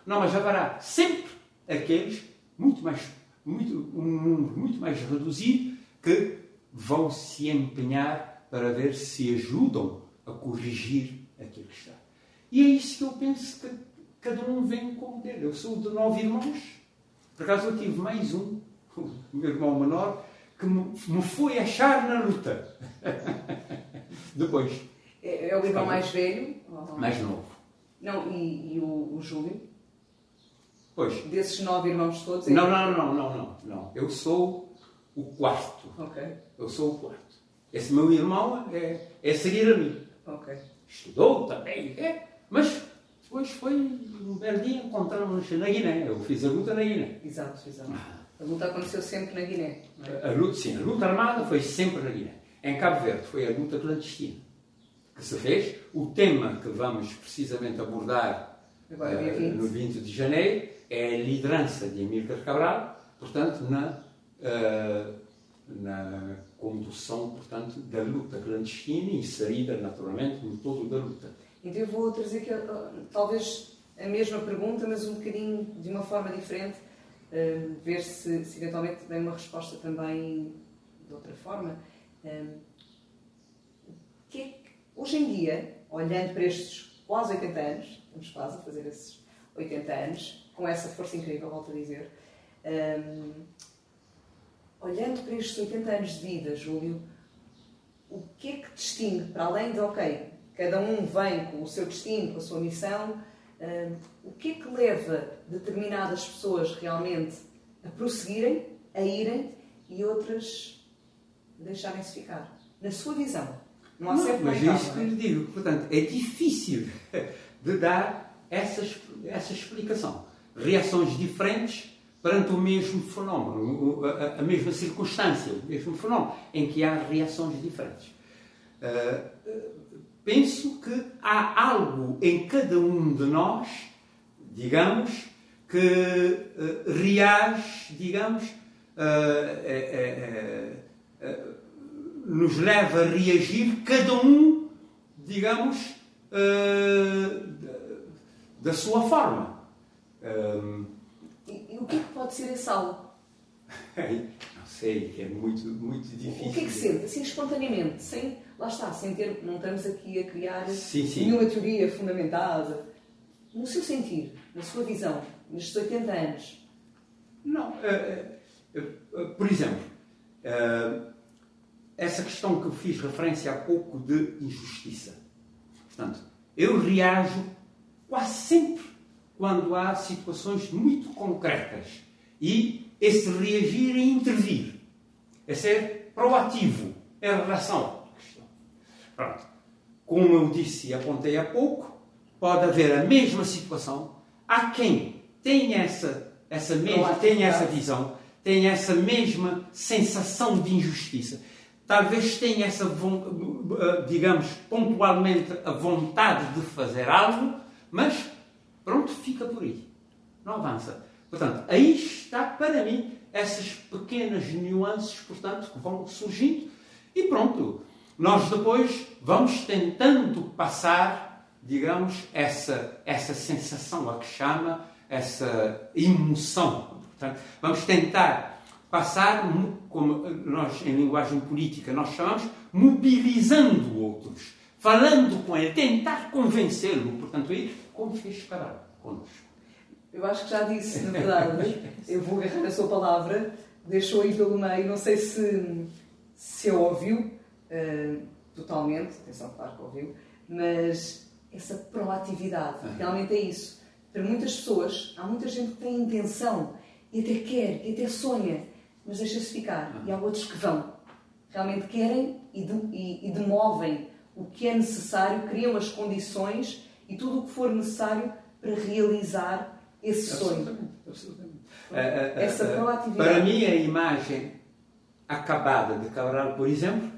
Não, mas haverá sempre aqueles, muito mais, muito, um número muito mais reduzido, que vão se empenhar para ver se ajudam a corrigir aquilo que está. E é isso que eu penso que cada um vem com dele. Eu sou de nove irmãos. Por acaso eu tive mais um, o meu irmão menor, que me foi achar na luta. Depois. É, é, o irmão mais velho? Mais novo. Não, e, e o, o, Júlio? Pois. Desses nove irmãos todos? É não, não, não, não, não, não. Eu sou o quarto. Ok. Eu sou o quarto. Esse meu irmão é, é seguir a mim. Ok estudou também, é, mas depois foi um belo dia encontramos na Guiné. Eu fiz a luta na Guiné. Exato, exato. A luta aconteceu sempre na Guiné. É? A, luta, sim, a luta armada foi sempre na Guiné. Em Cabo Verde foi a luta clandestina que se fez. O tema que vamos precisamente abordar Agora, uh, 20. no 20 de janeiro é a liderança de Amílcar Cabral, portanto, na, uh, na condução, portanto, da luta clandestina, inserida naturalmente no todo da luta. Então eu vou trazer aqui, talvez a mesma pergunta, mas um bocadinho de uma forma diferente, uh, ver se, se eventualmente dei uma resposta também de outra forma. Uh, que é hoje em dia, olhando para estes quase 80 anos, estamos quase a fazer esses 80 anos, com essa força incrível, volto a dizer, um, olhando para estes 80 anos de vida, Júlio, o que é que distingue, para além de, ok, cada um vem com o seu destino, com a sua missão, uh, o que é que leva determinadas pessoas realmente a prosseguirem, a irem e outras deixarem-se ficar? Na sua visão. Não há não, certo Mas é isso que lhe digo. Portanto, é difícil de dar essa, essa explicação. Reações diferentes perante o mesmo fenómeno, a, a, mesma circunstância, o mesmo fenómeno, em que há reações diferentes. Uh, penso que há algo em cada um de nós, digamos, que uh, reage, digamos, uh, nos leva a reagir, cada um, digamos, da sua forma. E, e, o que é que pode ser esse algo? não sei, é muito, muito difícil. O que é que sente, assim, espontaneamente, sem, lá está, sem ter, não estamos aqui a criar sim, sim. nenhuma teoria fundamentada. No seu sentir, na sua visão, nestes 80 anos? Não, uh, uh, uh, por exemplo, essa questão que eu fiz referência há pouco de injustiça. Portanto, eu reajo quase sempre quando há situações muito concretas. E esse reagir e intervir, é ser proativo em relação à questão. Pronto. Como eu disse e apontei há pouco, pode haver a mesma situação. Há quem tenha essa, essa, mesma, tenha essa visão, tenha essa mesma sensação de injustiça. Talvez tenha essa, digamos, pontualmente a vontade de fazer algo, mas Pronto, fica por aí. Não avança. Portanto, aí está, para mim, essas pequenas nuances, portanto, que vão surgindo e pronto. Nós depois vamos tentando passar, digamos, essa, essa sensação, a que chama, essa emoção. Portanto, vamos tentar passar, como nós em linguagem política nós chamamos, mobilizando outros, falando com ele, tentar convencê-lo. Portanto, aí como fez parar connosco? Eu acho que já disse, na verdade. eu vou agarrar a sua palavra. Deixou aí pelo meio. Não sei se, se ouviu uh, totalmente. Atenção, claro que ouviu. Mas essa proatividade. Realmente é isso. Para muitas pessoas, há muita gente que tem intenção e até quer, e até sonha, mas deixa-se ficar. E há outros que vão. Realmente querem e, de, e, e demovem o que é necessário, criam as condições e tudo o que for necessário para realizar esse sonho. Absolutamente. Essa proatividade. Para mim, a imagem acabada de Cabral, por exemplo,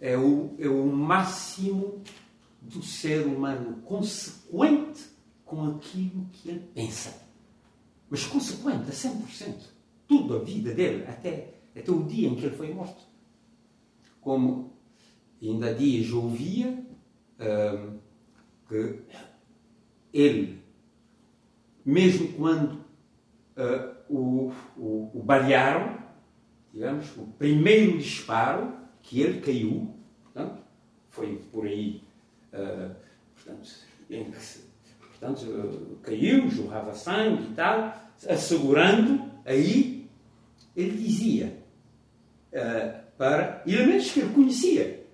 é o, é o máximo do ser humano consequente com aquilo que ele pensa. Mas consequente a 100%. Tudo, a vida dele, até, até o dia em que ele foi morto. Como ainda dias ouvia hum, que ele, mesmo quando uh, o, o, o balearam, digamos, o primeiro disparo que ele caiu, portanto, foi por aí, uh, portanto, em, portanto uh, caiu, jorrava sangue e tal, assegurando, aí ele dizia uh, para elementos que ele conhecia,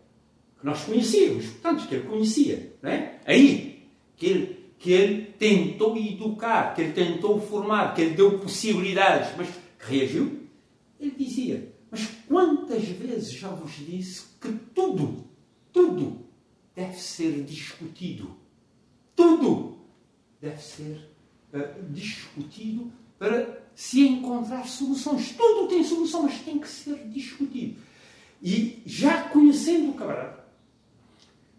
que nós conhecíamos, portanto, que ele conhecia, não é? aí que ele que ele tentou educar, que ele tentou formar, que ele deu possibilidades, mas reagiu, ele dizia: Mas quantas vezes já vos disse que tudo, tudo deve ser discutido? Tudo deve ser uh, discutido para se encontrar soluções. Tudo tem solução, mas tem que ser discutido. E já conhecendo o camarada,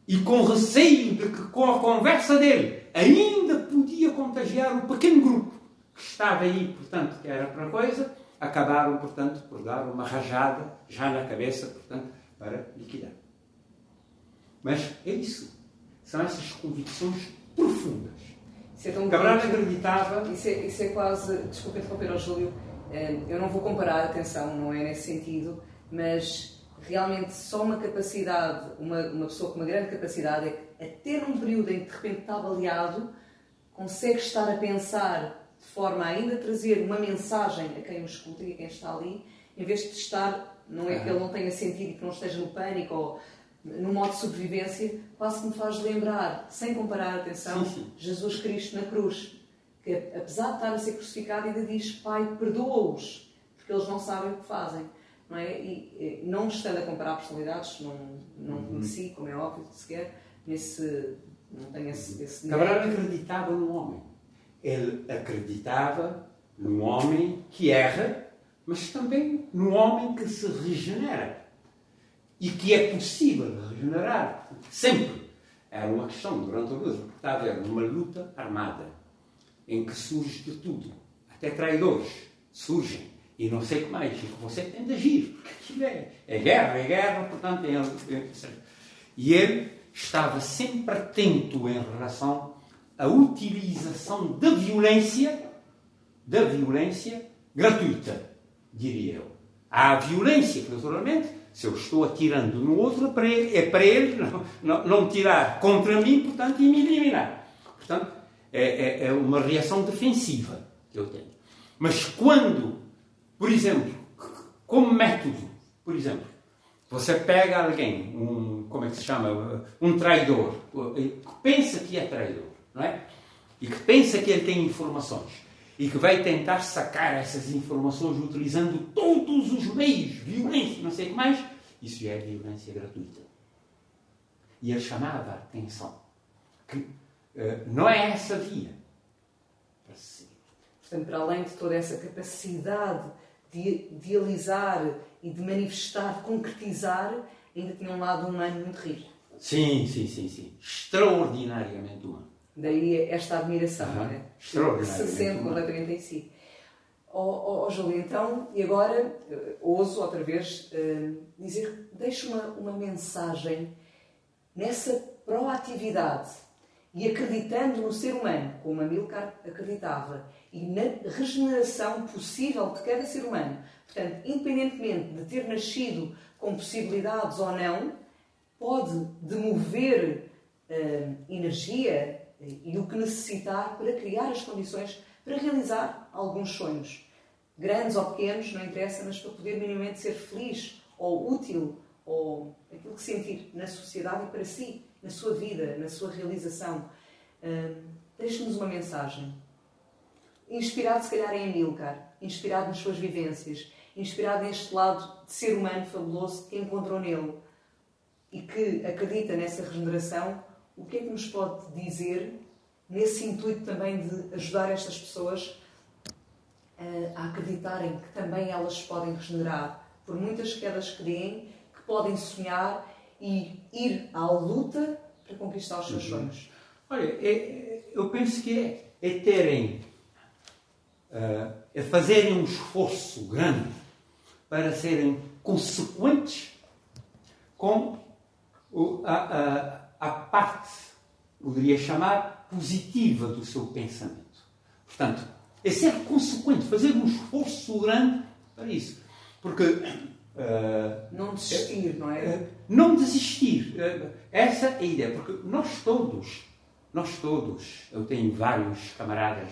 e com receio de que com a conversa dele ainda podia contagiar o pequeno grupo que estava aí, portanto, que era para coisa, acabaram, portanto, por dar uma rajada já na cabeça, portanto, para liquidar. Mas é isso. São essas convicções profundas. Isso é Cabral acreditava. Isso é, isso é quase. Desculpa interromper ao Júlio. Eh, eu não vou comparar, atenção, não é nesse sentido, mas realmente só uma capacidade, uma, uma pessoa com uma grande capacidade é que até num período em que de repente está baleado, consegue estar a pensar de forma a ainda trazer uma mensagem a quem o escuta e a quem está ali, em vez de estar, não é que ele não tenha sentido e que não esteja no pânico, ou no modo de sobrevivência, quase que me faz lembrar, sem comparar, atenção, Sim, sim. Jesus Cristo na cruz, que apesar de estar a ser crucificado, ainda diz: Pai, perdoa-os, porque eles não sabem o que fazem. Não é? E, não estando a comparar personalidades, não, não Uhum. conheci, como é óbvio, sequer, nesse, não tenho esse, esse Cabral direito. acreditava no homem. Ele acreditava no homem que erra, mas também no homem que se regenera. E que é possível regenerar. Sempre. Era uma questão durante o livro. Está a ver numa luta armada em que surge de tudo. Até traidores surgem. E não sei o que mais. E você tem de agir. Porque aquilo é, é guerra, é guerra, portanto. É, é, e ele estava sempre atento em relação à utilização da violência, da violência gratuita, diria eu. Há a violência naturalmente, se eu estou atirando no outro, é para ele, é para ele não, não, não tirar contra mim, portanto, e me eliminar. Portanto, é, é, é uma reação defensiva que eu tenho. Mas quando, por exemplo, como método, por exemplo, você pega alguém, um, como é que se chama, um traidor, que pensa que é traidor, não é? E que pensa que ele tem informações e que vai tentar sacar essas informações utilizando todos os meios, violência, não sei o que mais, isso já é violência gratuita. E ele chamava a atenção que uh, não é essa via para se seguir. Portanto, para além de toda essa capacidade de idealizar e de manifestar, de concretizar, ainda tinha um lado humano muito rico. Sim, sim, sim, sim. Extraordinariamente humano. Daí esta admiração, Uhum. não é? Se sente completamente em si. Ó oh, oh, Júlio, então, e agora eh, ouso outra vez eh, dizer, deixe uma, uma mensagem nessa proatividade e acreditando no ser humano, como Amilcar acreditava, e na regeneração possível de cada ser humano. Portanto, independentemente de ter nascido com possibilidades ou não, pode demover eh, energia e o que necessitar para criar as condições para realizar alguns sonhos. Grandes ou pequenos, não interessa, mas para poder minimamente ser feliz ou útil ou aquilo que sentir na sociedade e para si, na sua vida, na sua realização. Hum, Deixe-nos uma mensagem. Inspirado, se calhar, em Amilcar, inspirado nas suas vivências, inspirado neste lado de ser humano fabuloso que encontrou nele e que acredita nessa regeneração, o que é que nos pode dizer nesse intuito também de ajudar estas pessoas eh, a acreditarem que também elas podem regenerar, por muitas quedas que deem, que podem sonhar e ir à luta para conquistar os seus sonhos? Olha, é- eu penso que é, é terem, ah, é fazerem um esforço grande para serem consequentes com o- a, a- a parte, poderia chamar, positiva do seu pensamento. Portanto, é ser consequente, fazer um esforço grande para isso. Porque ah, Não desistir, não é? eh, não desistir. Eh, Essa é a ideia, porque nós todos, nós todos, eu tenho vários camaradas,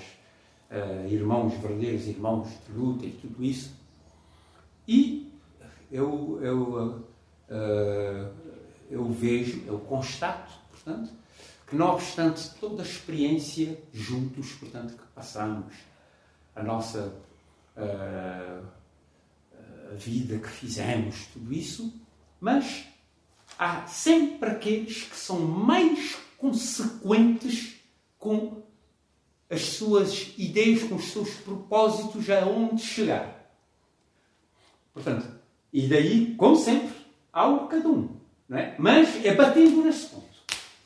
eh, irmãos, verdadeiros irmãos de luta e tudo isso, e eu, eu, eh, eu vejo, eu constato, portanto, que não obstante toda a experiência juntos, portanto, que passamos, a nossa a vida que fizemos, tudo isso, mas há sempre aqueles que são mais consequentes com as suas ideias, com os seus propósitos, aonde chegar. Portanto, e daí, como sempre, há um cada um, não é? Mas é batendo nesse ponto.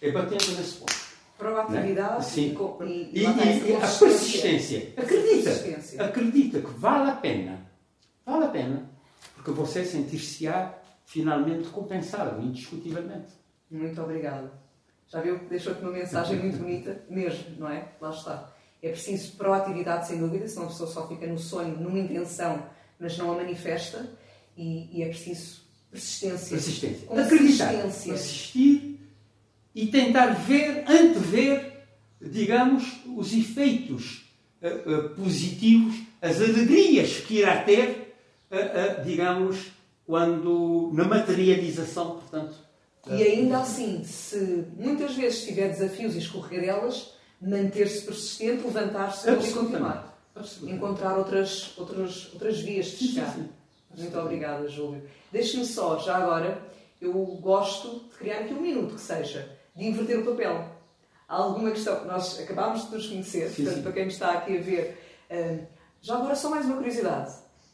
É batendo nesse ponto. Proatividade né? Sim. e, e, E, e- a persistência. Acredita. Persistência. Acredita que vale a pena. Vale a pena. Porque você sentir-se-á finalmente compensado, indiscutivelmente. Muito obrigada. Já viu que deixou-te uma mensagem muito bonita, mesmo, não é? Lá está. É preciso proatividade, sem dúvida, senão a pessoa só fica no sonho, numa intenção, mas não a manifesta. E, e é preciso persistência. Persistência. Acreditar. Persistir e tentar ver, antever, digamos, os efeitos eh, eh, positivos, as alegrias que irá ter, eh, digamos, quando na materialização, portanto, E ainda assim, se muitas vezes tiver desafios e escorregadelas, manter-se persistente, levantar-se e continuar. Encontrar outras, outras, outras vias de chegar. Sim, sim. Muito obrigada, Júlio. Deixe-me só, já agora, eu gosto de criar aqui um minuto que seja de inverter o papel. Há alguma questão? Nós acabámos de nos conhecer, sim, portanto, sim. para quem me está aqui a ver. Uh, já agora, só mais uma curiosidade.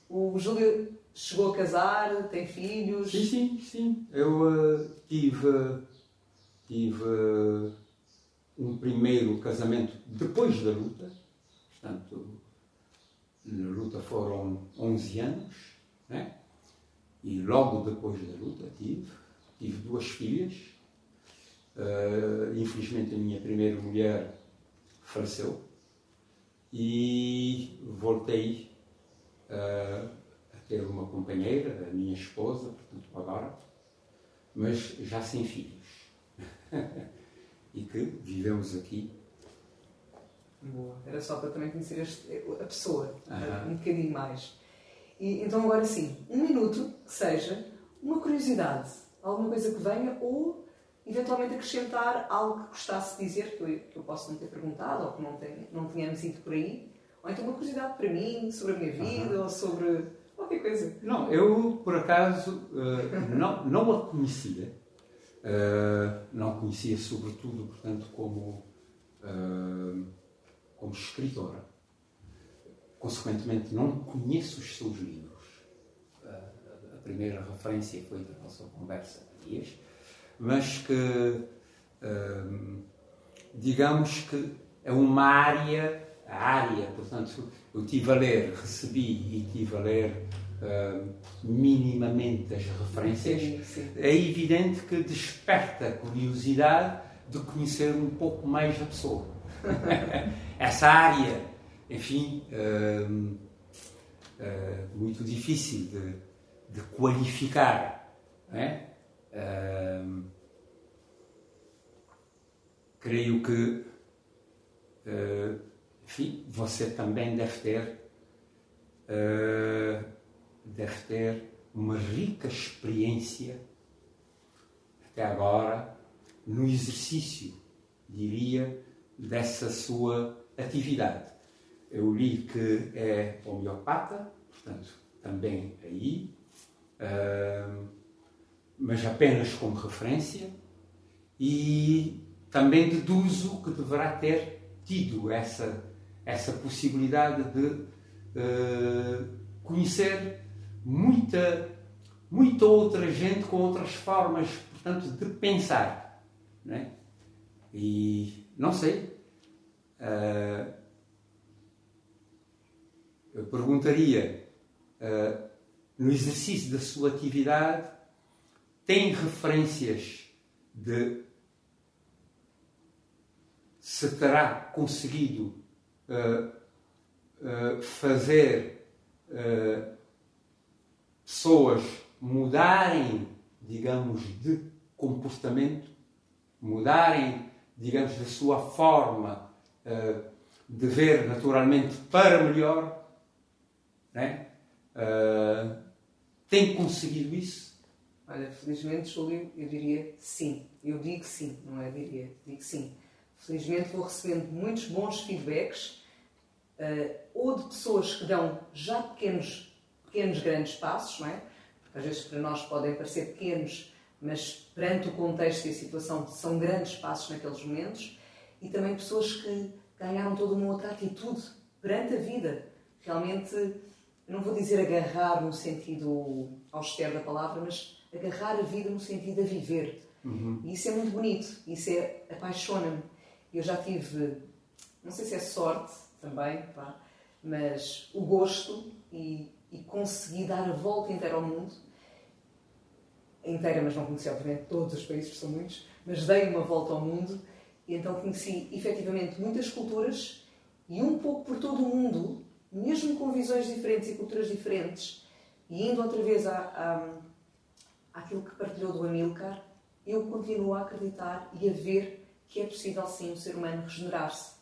O Júlio chegou a casar, tem filhos? Sim, sim, sim. Eu uh, tive, tive uh, um primeiro casamento depois da luta. Portanto, na luta foram 11 anos, né? E logo depois da luta tive, tive duas filhas. Uh, infelizmente a minha primeira mulher faleceu e voltei uh, a ter uma companheira, a minha esposa, portanto agora, mas já sem filhos. e que vivemos aqui. Boa. Era só para também conhecer a pessoa, um bocadinho mais. E, então agora sim, um minuto que seja uma curiosidade, alguma coisa que venha ou eventualmente acrescentar algo que gostasse de dizer que eu, que eu posso não ter perguntado ou que não, tenha, não tenhamos ido por aí. Ou então uma curiosidade para mim, sobre a minha vida ou sobre qualquer coisa. Não, eu por acaso uh, não, não a conhecia. Uh, não conhecia sobretudo, portanto, como, uh, como escritora consequentemente não conheço os seus livros. A primeira referência foi da nossa conversa há dias, mas que, hum, digamos que é uma área, a área, portanto, eu tive a ler, recebi e tive a ler hum, minimamente as referências, sim, sim. é evidente que desperta a curiosidade de conhecer um pouco mais a pessoa. Essa área enfim, uh, uh, muito difícil de, de qualificar. Uh, creio que, enfim, você também deve ter, deve ter uma rica experiência até agora no exercício, diria, dessa sua atividade. Eu li que é homeopata, portanto, também aí, uh, mas apenas como referência, e também deduzo que deverá ter tido essa, essa possibilidade de uh, conhecer muita, muita outra gente com outras formas, portanto, de pensar. Né? E não sei. Uh, perguntaria, uh, no exercício da sua atividade, tem referências de se terá conseguido uh, uh, fazer pessoas mudarem, digamos, de comportamento, mudarem, digamos, da sua forma de ver naturalmente para melhor, né? Uh, tem conseguido isso? Olha, felizmente, Júlio, eu diria sim. Eu digo sim, não é diria, digo sim. Felizmente vou recebendo muitos bons feedbacks, uh, ou de pessoas que dão já pequenos, pequenos grandes passos, não é? Porque às vezes para nós podem parecer pequenos, mas perante o contexto e a situação são grandes passos naqueles momentos, e também pessoas que ganharam toda uma outra atitude perante a vida. Realmente eu não vou dizer agarrar no sentido austero da palavra, mas agarrar a vida no sentido de viver. Uhum. E isso é muito bonito, isso é apaixona-me. Eu já tive, não sei se é sorte também, pá, mas o gosto e, e consegui dar a volta inteira ao mundo. Inteira, mas não conheci, obviamente, todos os países, são muitos, mas dei uma volta ao mundo e então conheci efetivamente muitas culturas e um pouco por todo o mundo mesmo com visões diferentes e culturas diferentes, e indo outra vez à, à, àquilo que partilhou do Amilcar, eu continuo a acreditar e a ver que é possível sim o ser humano regenerar-se.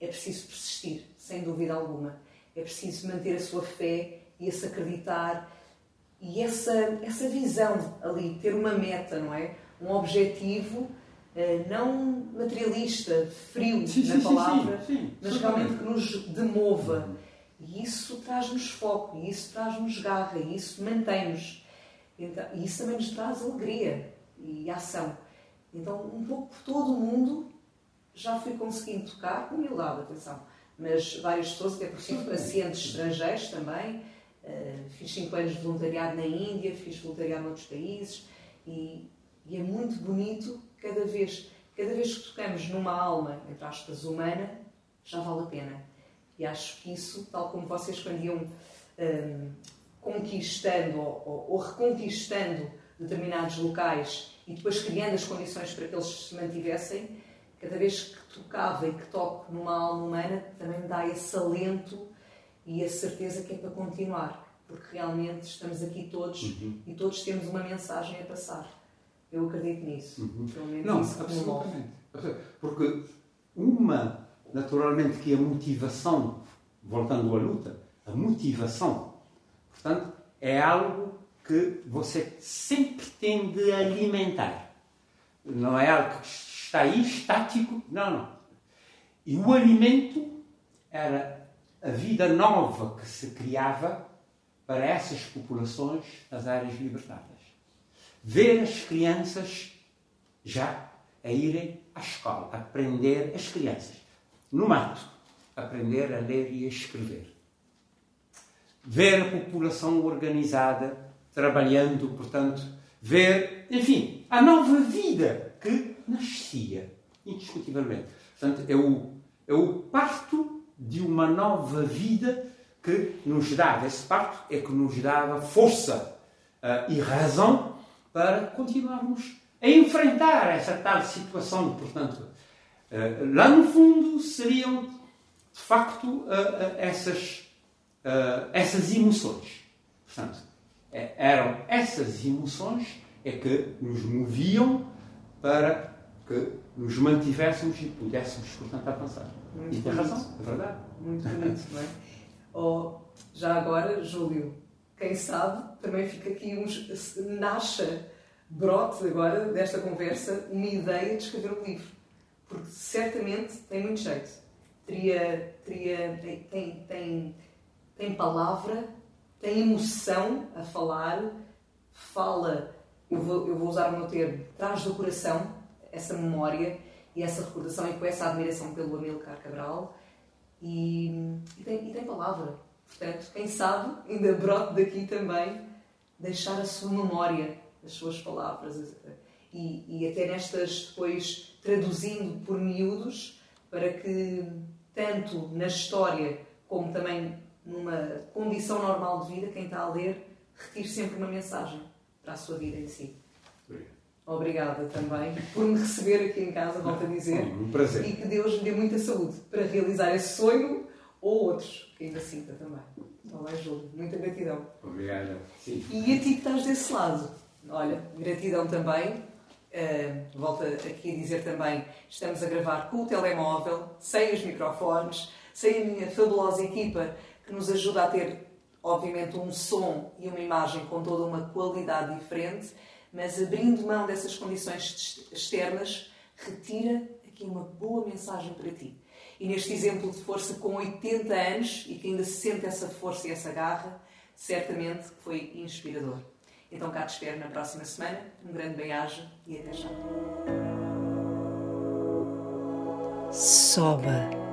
É preciso persistir, sem dúvida alguma. É preciso manter a sua fé e esse acreditar e essa, essa visão ali, ter uma meta, não é? um objetivo eh, não materialista, frio sim, na sim, palavra, sim, mas realmente que nos demova. E isso traz-nos foco, e isso traz-nos garra, e isso mantém-nos. Então, e isso também nos traz alegria e ação. Então, um pouco por todo o mundo, já fui conseguindo tocar, com humildade, atenção, mas várias pessoas, até por cima, pacientes estrangeiros também. Uh, fiz 5 anos de voluntariado na Índia, fiz voluntariado noutros países e, e, é muito bonito cada vez, cada vez que tocamos numa alma, entre aspas, humana, já vale a pena. E acho que isso, tal como vocês quando iam um, conquistando ou, ou, ou reconquistando determinados locais e depois criando as condições para que eles se mantivessem, cada vez que tocava e que toco numa alma humana, também me dá esse alento e a certeza que é para continuar, porque realmente estamos aqui todos uhum. e todos temos uma mensagem a passar. Eu acredito nisso. Uhum. Não, absolutamente. Porque uma, naturalmente, que a motivação, voltando à luta, a motivação, portanto, é algo que você sempre tem de alimentar. Não é algo que está aí estático. Não, não. E o alimento era a vida nova que se criava para essas populações das áreas libertadas. Ver as crianças já a irem à escola, aprender as crianças, no mato, aprender a ler e a escrever. Ver a população organizada, trabalhando, portanto, ver, enfim, a nova vida que nascia, indiscutivelmente. Portanto, é o, é o parto de uma nova vida que nos dava, esse parto é que nos dava força uh, e razão para continuarmos a enfrentar essa tal situação. Portanto, lá no fundo seriam, de facto, uh, essas, essas emoções. Portanto, eram essas emoções é que nos moviam para que nos mantivéssemos e pudéssemos, portanto, avançar. Muito e tem razão, é verdade. Muito bonito, não é? Ou, já agora, Júlio, quem sabe, também fica aqui uns. nasce, brote agora desta conversa, uma ideia de escrever um livro. Porque certamente tem muito jeito. Teria. teria tem, tem, tem palavra, tem emoção a falar, fala eu vou, eu vou usar o meu termo, traz do coração essa memória e essa recordação e com essa admiração pelo Amilcar Cabral e, e, tem, e tem palavra. Portanto, quem sabe, ainda brote daqui também, deixar a sua memória, as suas palavras e, e até nestas depois traduzindo por miúdos para que tanto na história como também numa condição normal de vida, quem está a ler retire sempre uma mensagem para a sua vida em si. Obrigado. Obrigada também por me receber aqui em casa, volto a dizer. Um prazer. E que Deus me dê muita saúde para realizar esse sonho ou outros que ainda sinta também. Então, mais Júlio, muita gratidão. Obrigada. Sim. E a ti que estás desse lado, olha, gratidão também. Uh, volto aqui a dizer também, estamos a gravar com o telemóvel, sem os microfones, sem a minha fabulosa equipa que nos ajuda a ter obviamente, um som e uma imagem com toda uma qualidade diferente, mas abrindo mão dessas condições externas, retira aqui uma boa mensagem para ti. E neste exemplo de força com 80 anos e que ainda se sente essa força e essa garra, certamente foi inspirador. Então cá te espero na próxima semana. Um grande bem-aja e até já. Soba.